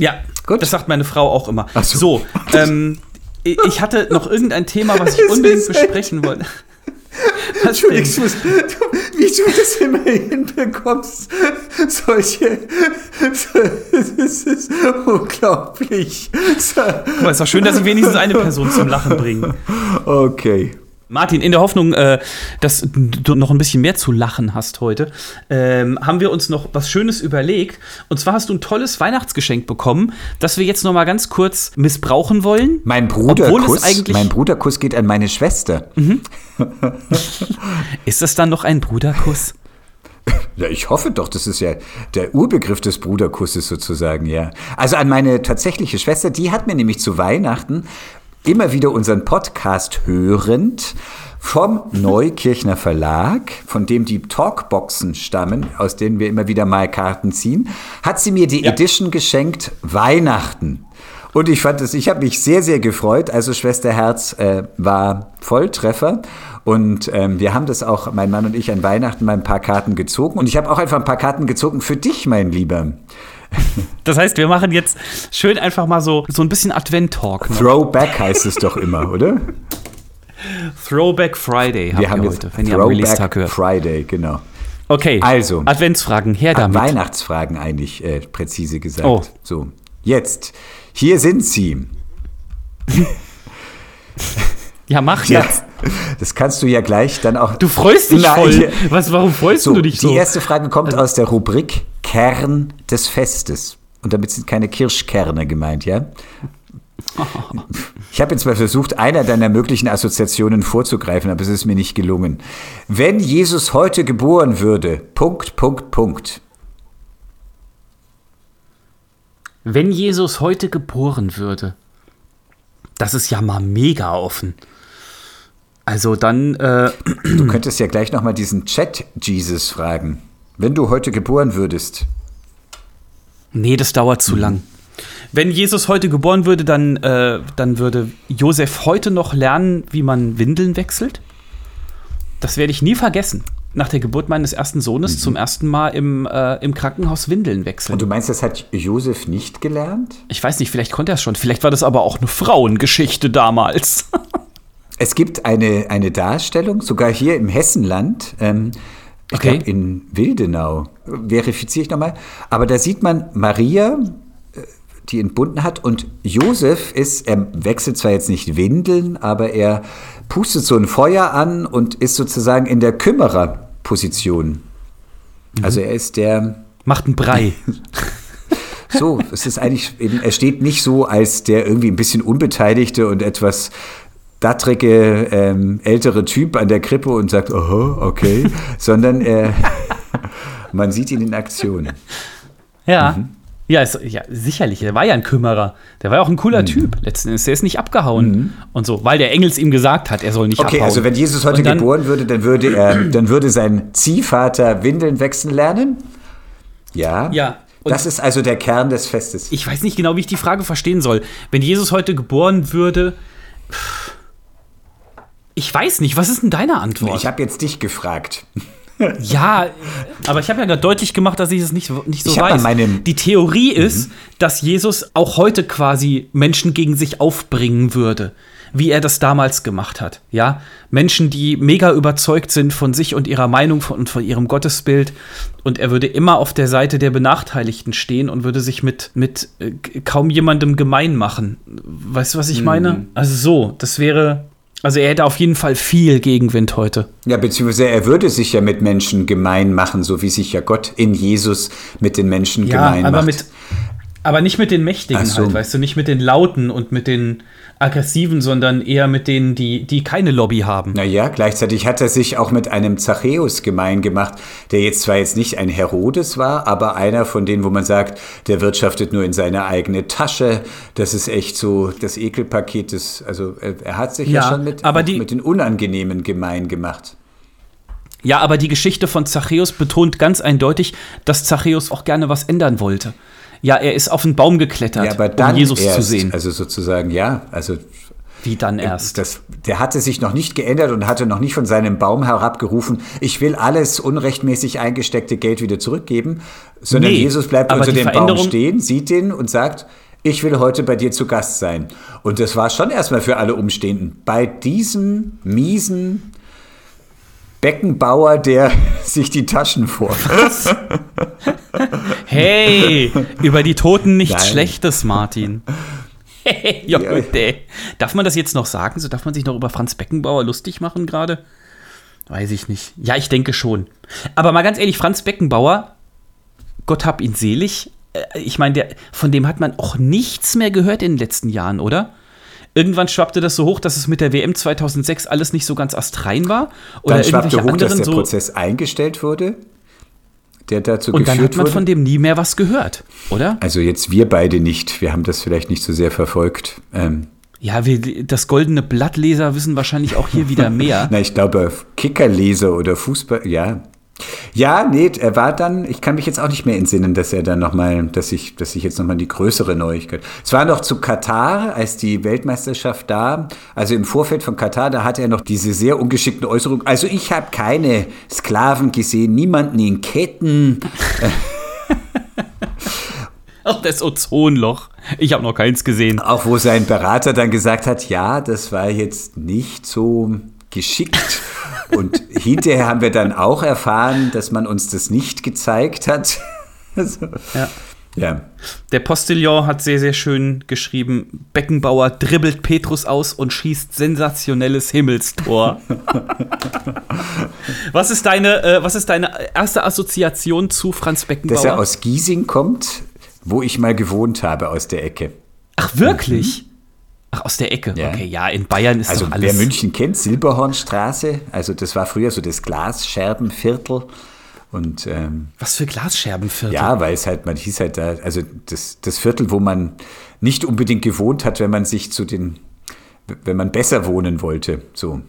Ja, Gut. das sagt meine Frau auch immer. So, so ähm, ich hatte noch irgendein Thema, was ich unbedingt besprechen wollte. Entschuldigung, wie du das immer hinbekommst, solche. Das ist unglaublich. Guck mal, ist doch schön, dass ich wenigstens eine Person zum Lachen bringe. Okay. Martin, in der Hoffnung, äh, dass du noch ein bisschen mehr zu lachen hast heute, ähm, haben wir uns noch was Schönes überlegt. Und zwar hast du ein tolles Weihnachtsgeschenk bekommen, das wir jetzt noch mal ganz kurz missbrauchen wollen. Mein Bruderkuss, mein Bruderkuss geht an meine Schwester. Mhm. ist das dann noch ein Bruderkuss? Ja, ich hoffe doch, das ist ja der Urbegriff des Bruderkusses sozusagen, ja. Also an meine tatsächliche Schwester, die hat mir nämlich zu Weihnachten immer wieder unseren Podcast hörend vom Neukirchner Verlag, von dem die Talkboxen stammen, aus denen wir immer wieder mal Karten ziehen, hat sie mir die ja. Edition geschenkt Weihnachten. Und ich fand es, ich habe mich sehr, sehr gefreut. Also Schwester Herz äh, war Volltreffer. Und ähm, wir haben das auch, mein Mann und ich, an Weihnachten mal ein paar Karten gezogen. Und ich habe auch einfach ein paar Karten gezogen für dich, mein Lieber. Das heißt, wir machen jetzt schön einfach mal so, so ein bisschen Advent-Talk. Ne? Throwback heißt es doch immer, oder? Throwback Friday haben wir, haben heute, wenn ihr am Release-Tag hört. Friday, genau. Okay. Also. Adventsfragen, her damit. Weihnachtsfragen eigentlich, äh, präzise gesagt. Oh. So, jetzt. Hier sind sie. Ja, mach Ja, jetzt. das kannst du ja gleich dann auch. Du freust dich voll. Was, warum freust So, du dich so? die erste Frage kommt aus der Rubrik Kern des Festes. Und damit sind keine Kirschkerne gemeint, ja? Ich habe jetzt mal versucht, einer deiner möglichen Assoziationen vorzugreifen, aber es ist mir nicht gelungen. Wenn Jesus heute geboren würde, Punkt, Punkt, Punkt. Wenn Jesus heute geboren würde, das ist ja mal mega offen. Also dann, äh, Du könntest ja gleich nochmal diesen Chat-Jesus fragen. Wenn du heute geboren würdest, nee, das dauert zu lang. Wenn Jesus heute geboren würde, dann, äh, dann würde Josef heute noch lernen, wie man Windeln wechselt. Das werde ich nie vergessen. Nach der Geburt meines ersten Sohnes zum ersten Mal im, äh, im Krankenhaus Windeln wechseln. und du meinst, das hat Josef nicht gelernt? Ich weiß nicht, vielleicht konnte er es schon. Vielleicht war das aber auch eine Frauengeschichte damals. Es gibt eine, eine Darstellung, sogar hier im Hessenland, ähm, ich Okay. glaube in Wildenau, verifiziere ich nochmal, aber da sieht man Maria, äh, die entbunden hat und Josef ist, er wechselt zwar jetzt nicht Windeln, aber er pustet so ein Feuer an und ist sozusagen in der Kümmererposition. Also er ist der, Macht einen Brei. so, es ist eigentlich eben, er steht nicht so als der irgendwie ein bisschen unbeteiligte und etwas dattrige ähm, ältere Typ an der Krippe und sagt, aha, okay, sondern er, man sieht ihn in Aktion. Ja. Ja, ist, ja, sicherlich. Der war ja ein Kümmerer. Der war ja auch ein cooler Typ. Letzten Endes. Der ist nicht abgehauen. Und so, weil der Engels ihm gesagt hat, er soll nicht Okay, abhauen. also wenn Jesus heute dann- geboren würde, dann würde er, dann würde sein Ziehvater Windeln wechseln lernen. Ja. Ja, Das ist also der Kern des Festes. Ich weiß nicht genau, wie ich die Frage verstehen soll. Wenn Jesus heute geboren würde. Ich weiß nicht, was ist denn deine Antwort? Ich habe jetzt dich gefragt. Ja, aber ich habe ja gerade deutlich gemacht, dass ich es nicht, nicht so Ich weiß. Die Theorie ist, dass Jesus auch heute quasi Menschen gegen sich aufbringen würde, wie er das damals gemacht hat. Ja, Menschen, die mega überzeugt sind von sich und ihrer Meinung von, und von ihrem Gottesbild. Und er würde immer auf der Seite der Benachteiligten stehen und würde sich mit, mit äh, kaum jemandem gemein machen. Weißt du, was ich meine? Also so, das wäre. Also er hätte auf jeden Fall viel Gegenwind heute. Ja, beziehungsweise er würde sich ja mit Menschen gemein machen, so wie sich ja Gott in Jesus mit den Menschen gemein aber macht. mit aber nicht mit den Mächtigen so. halt, weißt du, nicht mit den Lauten und mit den aggressiven, sondern eher mit denen, die, die keine Lobby haben. Naja, gleichzeitig hat er sich auch mit einem Zachäus gemein gemacht, der jetzt zwar jetzt nicht ein Herodes war, aber einer von denen, wo man sagt, der wirtschaftet nur in seine eigene Tasche. Das ist echt so das Ekelpaket des, also er, er hat sich ja, Ja, schon mit, die- mit den Unangenehmen gemein gemacht. Ja, aber die Geschichte von Zachäus betont ganz eindeutig, dass Zachäus auch gerne was ändern wollte. Ja, er ist auf einen Baum geklettert, Ja, aber dann um Jesus erst, zu sehen. Also sozusagen, ja, also Wie dann erst. Das, der hatte sich noch nicht geändert und hatte noch nicht von seinem Baum herabgerufen, ich will alles unrechtmäßig eingesteckte Geld wieder zurückgeben, sondern Nee, Jesus bleibt unter dem Baum stehen, sieht den und sagt, ich will heute bei dir zu Gast sein. Und das war schon erstmal für alle Umstehenden. Bei diesem miesen Beckenbauer, der sich die Taschen vor. Hey, über die Toten nichts Nein. Schlechtes, Martin. ja, gut, ey. Darf man das jetzt noch sagen? So darf man sich noch über Franz Beckenbauer lustig machen gerade? Weiß ich nicht. Ja, ich denke schon. Aber mal ganz ehrlich, Franz Beckenbauer, Gott hab ihn selig. äh, Ich meine, der- von dem hat man auch nichts mehr gehört in den letzten Jahren, oder? Irgendwann schwappte das so hoch, dass es mit der WM 2006 alles nicht so ganz astrein war. Oder Dann schwappte hoch, dass der so. Prozess eingestellt wurde, der dazu Und dann geführt hat man wurde. von dem nie mehr was gehört, oder? also jetzt wir beide nicht, wir haben das vielleicht nicht so sehr verfolgt. Ähm, Ja, wir, das goldene Blattleser wissen wahrscheinlich auch hier wieder mehr. Na, ich glaube, Kickerleser oder Fußball, ja. Ja, nee, er war dann, ich kann mich jetzt auch nicht mehr entsinnen, dass er dann nochmal, dass ich, dass ich jetzt nochmal die größere Neuigkeit. Es war noch zu Katar, als die Weltmeisterschaft da, also im Vorfeld von Katar, da hatte er noch diese sehr ungeschickten Äußerungen. Also ich habe keine Sklaven gesehen, niemanden in Ketten. Ach, das Ozonloch. Ich habe noch keins gesehen. Auch wo sein Berater dann gesagt hat, ja, das war jetzt nicht so geschickt. Und hinterher haben wir dann auch erfahren, dass man uns das nicht gezeigt hat. Also, Ja. ja. Der Postillon hat sehr, sehr schön geschrieben: Beckenbauer dribbelt Petrus aus und schießt sensationelles Himmelstor. was, ist deine, äh, was ist deine erste Assoziation zu Franz Dass er Beckenbauer? aus Giesing kommt, wo ich mal gewohnt habe, aus der Ecke. Ach, wirklich? Ach, aus der Ecke. Ja. Okay, ja, in Bayern ist Also doch wer alles. München kennt, Silberhornstraße, also das war früher so das Glasscherbenviertel. Und ähm, was für Glasscherbenviertel? ja, weil es halt, man hieß halt da, also das, das Viertel, wo man nicht unbedingt gewohnt hat, wenn man sich zu den, wenn man besser wohnen wollte. So.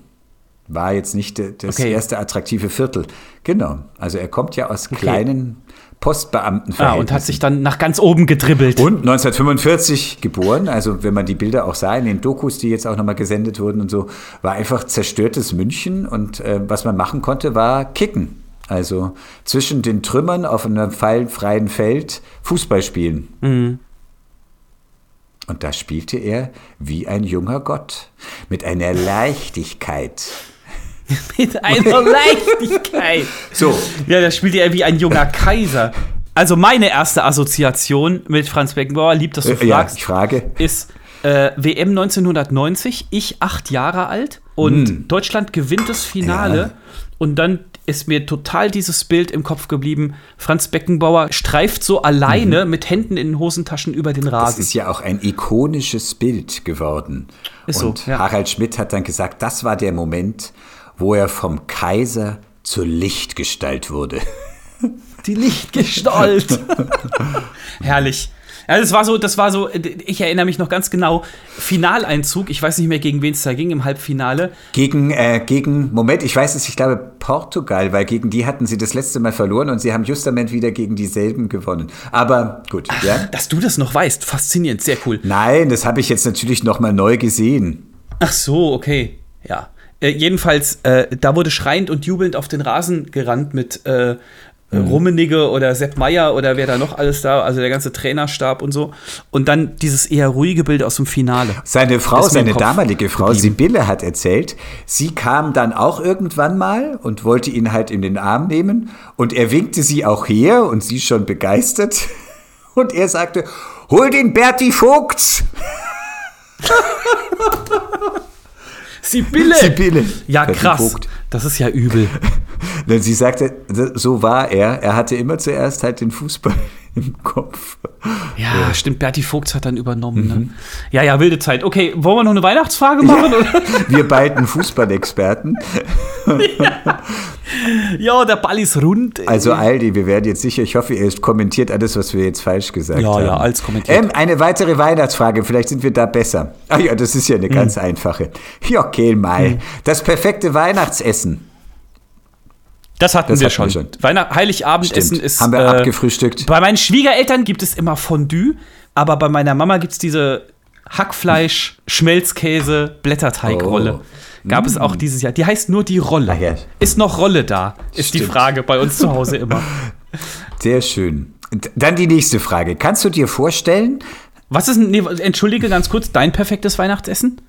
War jetzt nicht das Okay. erste attraktive Viertel. Genau. Also er kommt ja aus kleinen Ah, Postbeamtenverhältnissen. und hat sich dann nach ganz oben gedribbelt. Und 1945 geboren, also wenn man die Bilder auch sah in den Dokus, die jetzt auch nochmal gesendet wurden und so, war einfach zerstörtes München und äh, was man machen konnte, war kicken. Also zwischen den Trümmern auf einem freien Feld Fußball spielen. Mhm. Und da spielte er wie ein junger Gott, mit einer Leichtigkeit. Mit einer Leichtigkeit. So, Ja, da spielt er wie ein junger Kaiser. Also meine erste Assoziation mit Franz Beckenbauer, lieb, dass du äh, ja, fragst, ich frage. ist äh, WM 1990, ich acht Jahre alt und Deutschland gewinnt das Finale Hm. Ja. und dann ist mir total dieses Bild im Kopf geblieben. Franz Beckenbauer streift so alleine mit Händen in den Hosentaschen über den Das Rasen. ist ja auch ein ikonisches Bild geworden. Ist so, Und ja. Harald Schmidt hat dann gesagt, das war der Moment, wo er vom Kaiser zur Lichtgestalt wurde. Die Lichtgestalt. Herrlich. Ja, das war so, das war so, ich erinnere mich noch ganz genau, Finaleinzug, ich weiß nicht mehr, gegen wen es da ging im Halbfinale. Gegen, äh, gegen, Moment, ich weiß es, ich glaube Portugal, weil gegen die hatten sie das letzte Mal verloren und sie haben justament wieder gegen dieselben gewonnen. Aber gut, ja. Dass du das noch weißt, faszinierend, sehr cool. Nein, das habe ich jetzt natürlich nochmal neu gesehen. Ach so, okay. Ja. Äh, jedenfalls, äh, da wurde schreiend und jubelnd auf den Rasen gerannt mit äh, Mhm. Rummenigge oder Sepp Meier oder wer da noch alles da, also der ganze Trainerstab und so. Und dann dieses eher ruhige Bild aus dem Finale. Seine Frau, seine damalige Frau, geblieben. Sibylle, hat erzählt, sie kam dann auch irgendwann mal und wollte ihn halt in den Arm nehmen und er winkte sie auch her und sie schon begeistert und er sagte, hol den Berti Vogts. Sibylle! Sibylle. Ja, krass. Das ist ja übel. Denn sie sagte, so war er. Er hatte immer zuerst halt den Fußball im Kopf. Ja, stimmt. Berti Vogts hat dann übernommen. Mhm. Ne? Ja, ja, wilde Zeit. Okay, wollen wir noch eine Weihnachtsfrage machen? oder? Wir beiden Fußballexperten. ja, der Ball ist rund. Also Aldi, wir werden jetzt sicher, ich hoffe, ihr kommentiert alles, was wir jetzt falsch gesagt Ja, haben. ja, alles kommentiert. Ähm, eine weitere Weihnachtsfrage, vielleicht sind wir da besser. Ach ja, das ist ja eine Hm. ganz einfache. Ja, okay, Mai. Das perfekte Weihnachtsessen. Das hatten Das wir hatten schon. schon. Weihnacht Heiligabendessen Stimmt. ist. Haben wir äh, abgefrühstückt. Bei meinen Schwiegereltern gibt es immer Fondue, aber bei meiner Mama gibt es diese Hackfleisch, Schmelzkäse, Blätterteigrolle. Oh. Gab es auch dieses Jahr. Die heißt nur die Rolle. Ach ja. Ist noch Rolle da? Ist die Stimmt. Frage bei uns zu Hause immer. Sehr schön. Dann die nächste Frage. Kannst du dir vorstellen, Was ist, nee, entschuldige ganz kurz, dein perfektes Weihnachtsessen?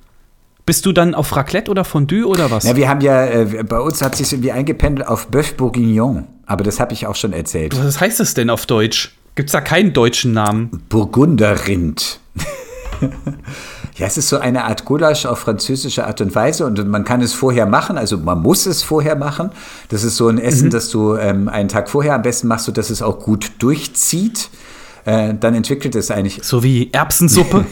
Bist du dann auf Raclette oder Fondue oder was? na, wir haben ja, äh, bei uns hat sich irgendwie eingependelt auf Bœuf Bourguignon, aber das habe ich auch schon erzählt. Was heißt das denn auf Deutsch? Gibt es da keinen deutschen Namen? Burgunderrind. ja, es ist so eine Art Gulasch auf französische Art und Weise und man kann es vorher machen, also man muss es vorher machen. Das ist so ein Essen, Mhm. das du ähm, einen Tag vorher am besten machst, sodass es auch gut durchzieht. Äh, dann entwickelt es eigentlich. So wie Erbsensuppe?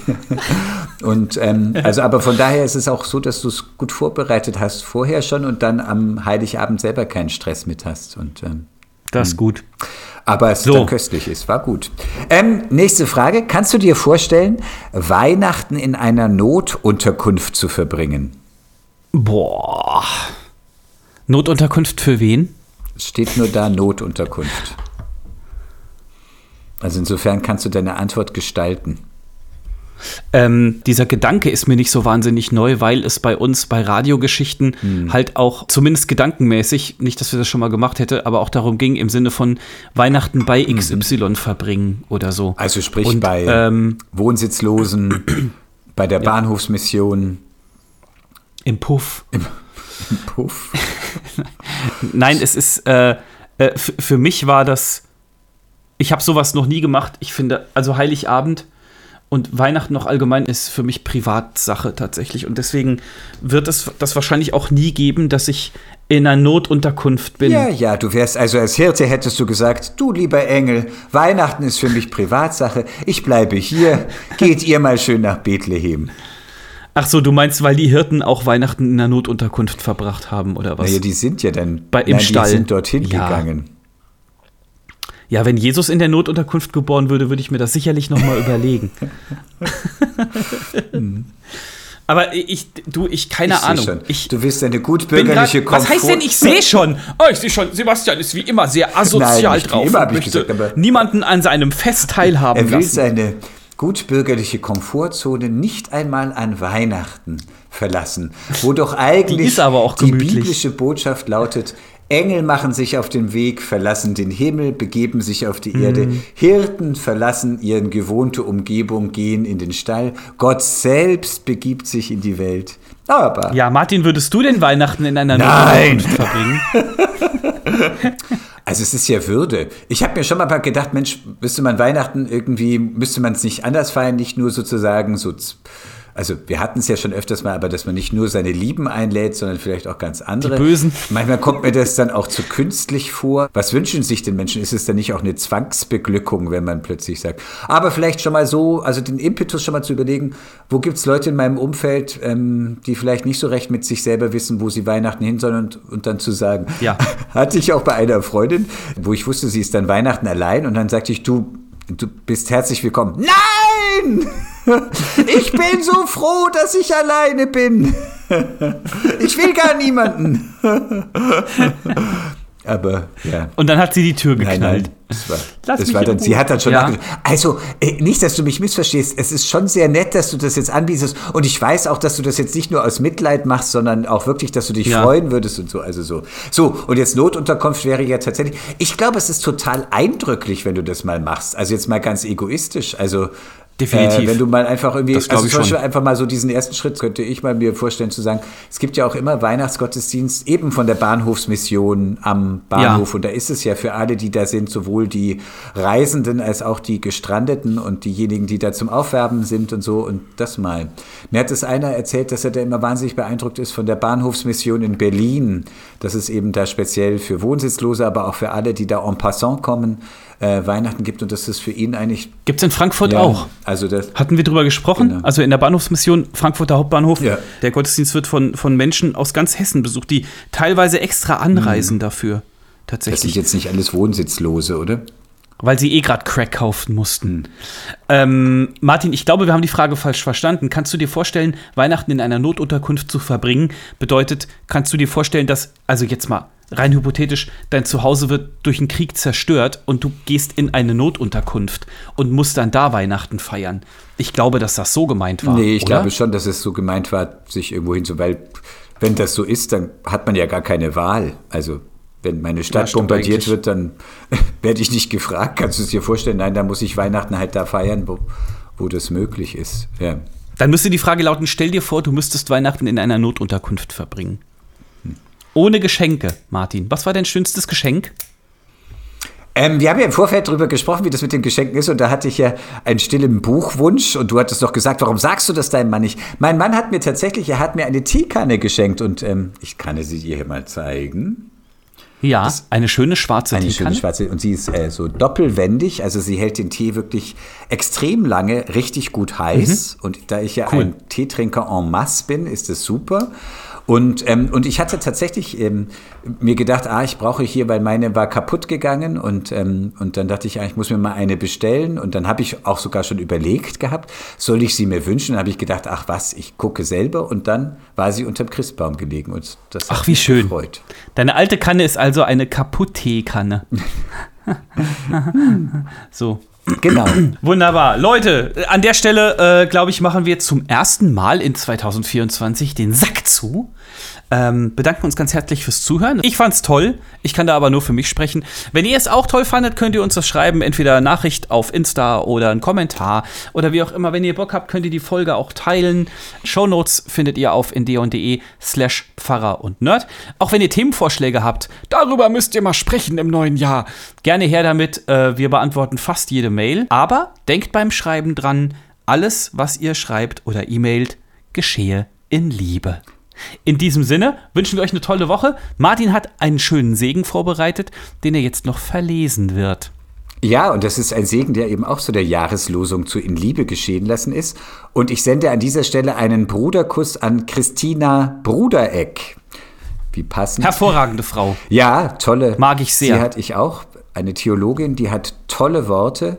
Und ähm, also, aber von daher ist es auch so, dass du es gut vorbereitet hast vorher schon und dann am Heiligabend selber keinen Stress mit hast. Und ähm, Das ist gut. aber es So. köstlich ist, war gut. Ähm, nächste Frage. Kannst du dir vorstellen, Weihnachten in einer Notunterkunft zu verbringen? Boah. Notunterkunft für wen? Es steht nur da Notunterkunft. Also insofern kannst du deine Antwort gestalten. Ähm, dieser Gedanke ist mir nicht so wahnsinnig neu, weil es bei uns bei Radiogeschichten Hm. halt auch zumindest gedankenmäßig, nicht, dass wir das schon mal gemacht hätte, aber auch darum ging, im Sinne von Weihnachten bei XY verbringen oder so. Mhm. Also sprich Und, bei ähm, Wohnsitzlosen, bei der Bahnhofsmission. Im Puff. Puff. Nein, es ist, äh, äh, für mich war das, ich habe sowas noch nie gemacht. Ich finde, also Heiligabend und Weihnachten noch allgemein ist für mich Privatsache tatsächlich. Und deswegen wird es das wahrscheinlich auch nie geben, dass ich in einer Notunterkunft bin. Ja, ja, du wärst also als Hirte hättest du gesagt, du lieber Engel, Weihnachten ist für mich Privatsache, ich bleibe hier, geht ihr mal schön nach Bethlehem. Ach so, du meinst, weil die Hirten auch Weihnachten in einer Notunterkunft verbracht haben oder was? Naja, die sind ja dann Bei, im nein, Stall. Die sind dorthin Ja. gegangen. Ja, wenn Jesus in der Notunterkunft geboren würde, würde ich mir das sicherlich noch mal überlegen. Aber ich, du, ich, keine ich Ahnung. Schon. Ich du bist eine gutbürgerliche grad, was heißt denn, ich sehe schon? Oh, ich sehe schon, Sebastian ist wie immer sehr asozial Nein, nicht wie drauf. immer, und ich gesagt, aber- niemanden an seinem Fest teilhaben Er will lassen. seine gutbürgerliche Komfortzone nicht einmal an Weihnachten verlassen, wo doch eigentlich Die ist aber auch die biblische Botschaft lautet, Engel machen sich auf den Weg, verlassen den Himmel, begeben sich auf die Erde. Mhm. Hirten verlassen ihre gewohnte Umgebung, gehen in den Stall. Gott selbst begibt sich in die Welt. Aber Ja, Martin, würdest du denn Weihnachten in einer Nein. Verbringen? Also es ist ja Würde. Ich habe mir schon mal gedacht, Mensch, müsste man Weihnachten irgendwie, müsste man es nicht anders feiern, nicht nur sozusagen so, also wir hatten es ja schon öfters mal, aber dass man nicht nur seine Lieben einlädt, sondern vielleicht auch ganz andere. Die Bösen. Manchmal kommt mir das dann auch zu künstlich vor. Was wünschen sich den Menschen? Ist es dann nicht auch eine Zwangsbeglückung, wenn man plötzlich sagt, aber vielleicht schon mal so, also den Impetus schon mal zu überlegen, wo gibt es Leute in meinem Umfeld, ähm, die vielleicht nicht so recht mit sich selber wissen, wo sie Weihnachten hin sollen und, und dann zu sagen, Ja. hatte ich auch bei einer Freundin, wo ich wusste, sie ist dann Weihnachten allein und dann sagte ich, du, du bist herzlich willkommen. Nein! Ich bin so froh, dass ich alleine bin. Ich will gar niemanden. Aber ja. Und dann hat sie die Tür Nein, geknallt. nein, das war, Lass das war dann, sie hat dann schon Ja. nachgedacht. Also, äh, nicht, dass du mich missverstehst. Es ist schon sehr nett, dass du das jetzt anbietest. Und ich weiß auch, dass du das jetzt nicht nur aus Mitleid machst, sondern auch wirklich, dass du dich Ja. freuen würdest und so. Also so. So, und jetzt Notunterkunft wäre ja tatsächlich. Ich glaube, es ist total eindrücklich, wenn du das mal machst. Also jetzt mal ganz egoistisch. Also Definitiv. Äh, wenn du mal einfach irgendwie, Das also ich zum Beispiel schon. einfach mal so diesen ersten Schritt könnte ich mal mir vorstellen zu sagen, es gibt ja auch immer Weihnachtsgottesdienst eben von der Bahnhofsmission am Bahnhof und da ist es ja für alle, die da sind, sowohl die Reisenden als auch die Gestrandeten und diejenigen, die da zum Aufwerben sind und so und das mal. Mir hat es einer erzählt, dass er da immer wahnsinnig beeindruckt ist von der Bahnhofsmission in Berlin, dass es eben da speziell für Wohnsitzlose, aber auch für alle, die da en passant kommen, äh, Weihnachten gibt und dass es für ihn eigentlich Gibt's in Frankfurt ja, auch. Also das, Hatten wir drüber gesprochen? Genau. Also in der Bahnhofsmission Frankfurter Hauptbahnhof. Ja. Der Gottesdienst wird von, von Menschen aus ganz Hessen besucht, die teilweise extra anreisen dafür. Mhm. das sind Tatsächlich. jetzt nicht alles Wohnsitzlose, oder? Weil sie eh gerade Crack kaufen mussten. Ähm, Martin, ich glaube, wir haben die Frage falsch verstanden. Kannst du dir vorstellen, Weihnachten in einer Notunterkunft zu verbringen? Bedeutet, kannst du dir vorstellen, dass, also jetzt mal rein hypothetisch, dein Zuhause wird durch einen Krieg zerstört und du gehst in eine Notunterkunft und musst dann da Weihnachten feiern? Ich glaube, dass das so gemeint war. Nee, ich oder? glaube schon, dass es so gemeint war, sich irgendwo hinzu, weil wenn das so ist, dann hat man ja gar keine Wahl. Also wenn meine Stadt stimmt bombardiert eigentlich. wird, dann werde ich nicht gefragt. Kannst du es dir vorstellen? Nein, da muss ich Weihnachten halt da feiern, wo, wo das möglich ist. Ja. Dann müsste die Frage lauten: Stell dir vor, du müsstest Weihnachten in einer Notunterkunft verbringen. Ohne Geschenke, Martin. Was war dein schönstes Geschenk? Ähm, wir haben ja im Vorfeld darüber gesprochen, wie das mit den Geschenken ist. Und da hatte ich ja einen stillen Buchwunsch. Und du hattest doch gesagt, warum sagst du das deinem Mann nicht? Mein Mann hat mir tatsächlich, er hat mir eine Teekanne geschenkt. Und ähm, ich kann sie dir hier mal zeigen. Ja, eine schöne schwarze Eine Teekanne. schöne schwarze. Und sie ist äh, so doppelwendig. Also sie hält den Tee wirklich extrem lange, richtig gut heiß. Und da ich ja Cool. ein Teetrinker en masse bin, ist es super. Und, ähm, und ich hatte tatsächlich ähm, mir gedacht, ah, ich brauche hier, weil meine war kaputt gegangen und, ähm, und dann dachte ich, ah, ich muss mir mal eine bestellen und dann habe ich auch sogar schon überlegt gehabt, soll ich sie mir wünschen? Dann habe ich gedacht, ach was, ich gucke selber und dann war sie unterm Christbaum gelegen und das hat Ach, wie mich schön. gefreut. Deine alte Kanne ist also eine Kaputt-Teekanne. so. Genau. Wunderbar. Leute, an der Stelle, äh, glaube ich, machen wir zum ersten Mal in 2024 den Sack zu. Ähm, bedanken uns ganz herzlich fürs Zuhören. Ich fand's toll. Ich kann da aber nur für mich sprechen. Wenn ihr es auch toll fandet, könnt ihr uns das schreiben. Entweder Nachricht auf Insta oder einen Kommentar oder wie auch immer. Wenn ihr Bock habt, könnt ihr die Folge auch teilen. Shownotes findet ihr auf indeon.de slash Pfarrer und Nerd. Auch wenn ihr Themenvorschläge habt, darüber müsst ihr mal sprechen im neuen Jahr. Gerne her damit. Äh, wir beantworten fast jede Mail. Aber denkt beim Schreiben dran, alles, was ihr schreibt oder e-mailt, geschehe in Liebe. In diesem Sinne wünschen wir euch eine tolle Woche. Martin hat einen schönen Segen vorbereitet, den er jetzt noch verlesen wird. Ja, und das ist ein Segen, der eben auch so der Jahreslosung zu In Liebe geschehen lassen ist. Und ich sende an dieser Stelle einen Bruderkuss an Christina Brudereck. Wie passend. Hervorragende Frau. Ja, tolle. Mag ich sehr. Sie hatte ich auch. Eine Theologin, die hat tolle Worte.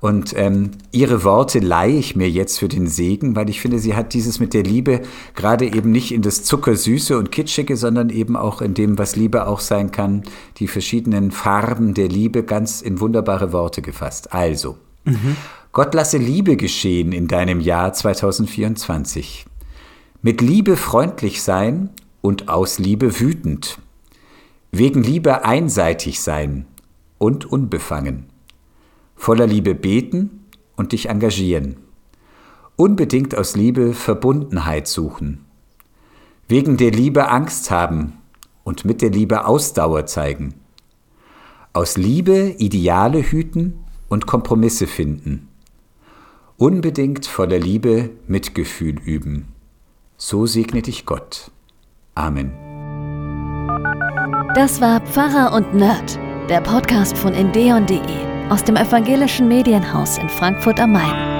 Und ähm, ihre Worte leihe ich mir jetzt für den Segen, weil ich finde, sie hat dieses mit der Liebe gerade eben nicht in das Zuckersüße und Kitschige, sondern eben auch in dem, was Liebe auch sein kann, die verschiedenen Farben der Liebe ganz in wunderbare Worte gefasst. Also, mhm. Gott lasse Liebe geschehen in deinem Jahr 2024. Mit Liebe freundlich sein und aus Liebe wütend. Wegen Liebe einseitig sein und unbefangen voller Liebe beten und dich engagieren. Unbedingt aus Liebe Verbundenheit suchen. Wegen der Liebe Angst haben und mit der Liebe Ausdauer zeigen. Aus Liebe Ideale hüten und Kompromisse finden. Unbedingt voller Liebe Mitgefühl üben. So segne dich Gott. Amen. Das war Pfarrer und Nerd, der Podcast von endeon.de aus dem evangelischen Medienhaus in Frankfurt am Main.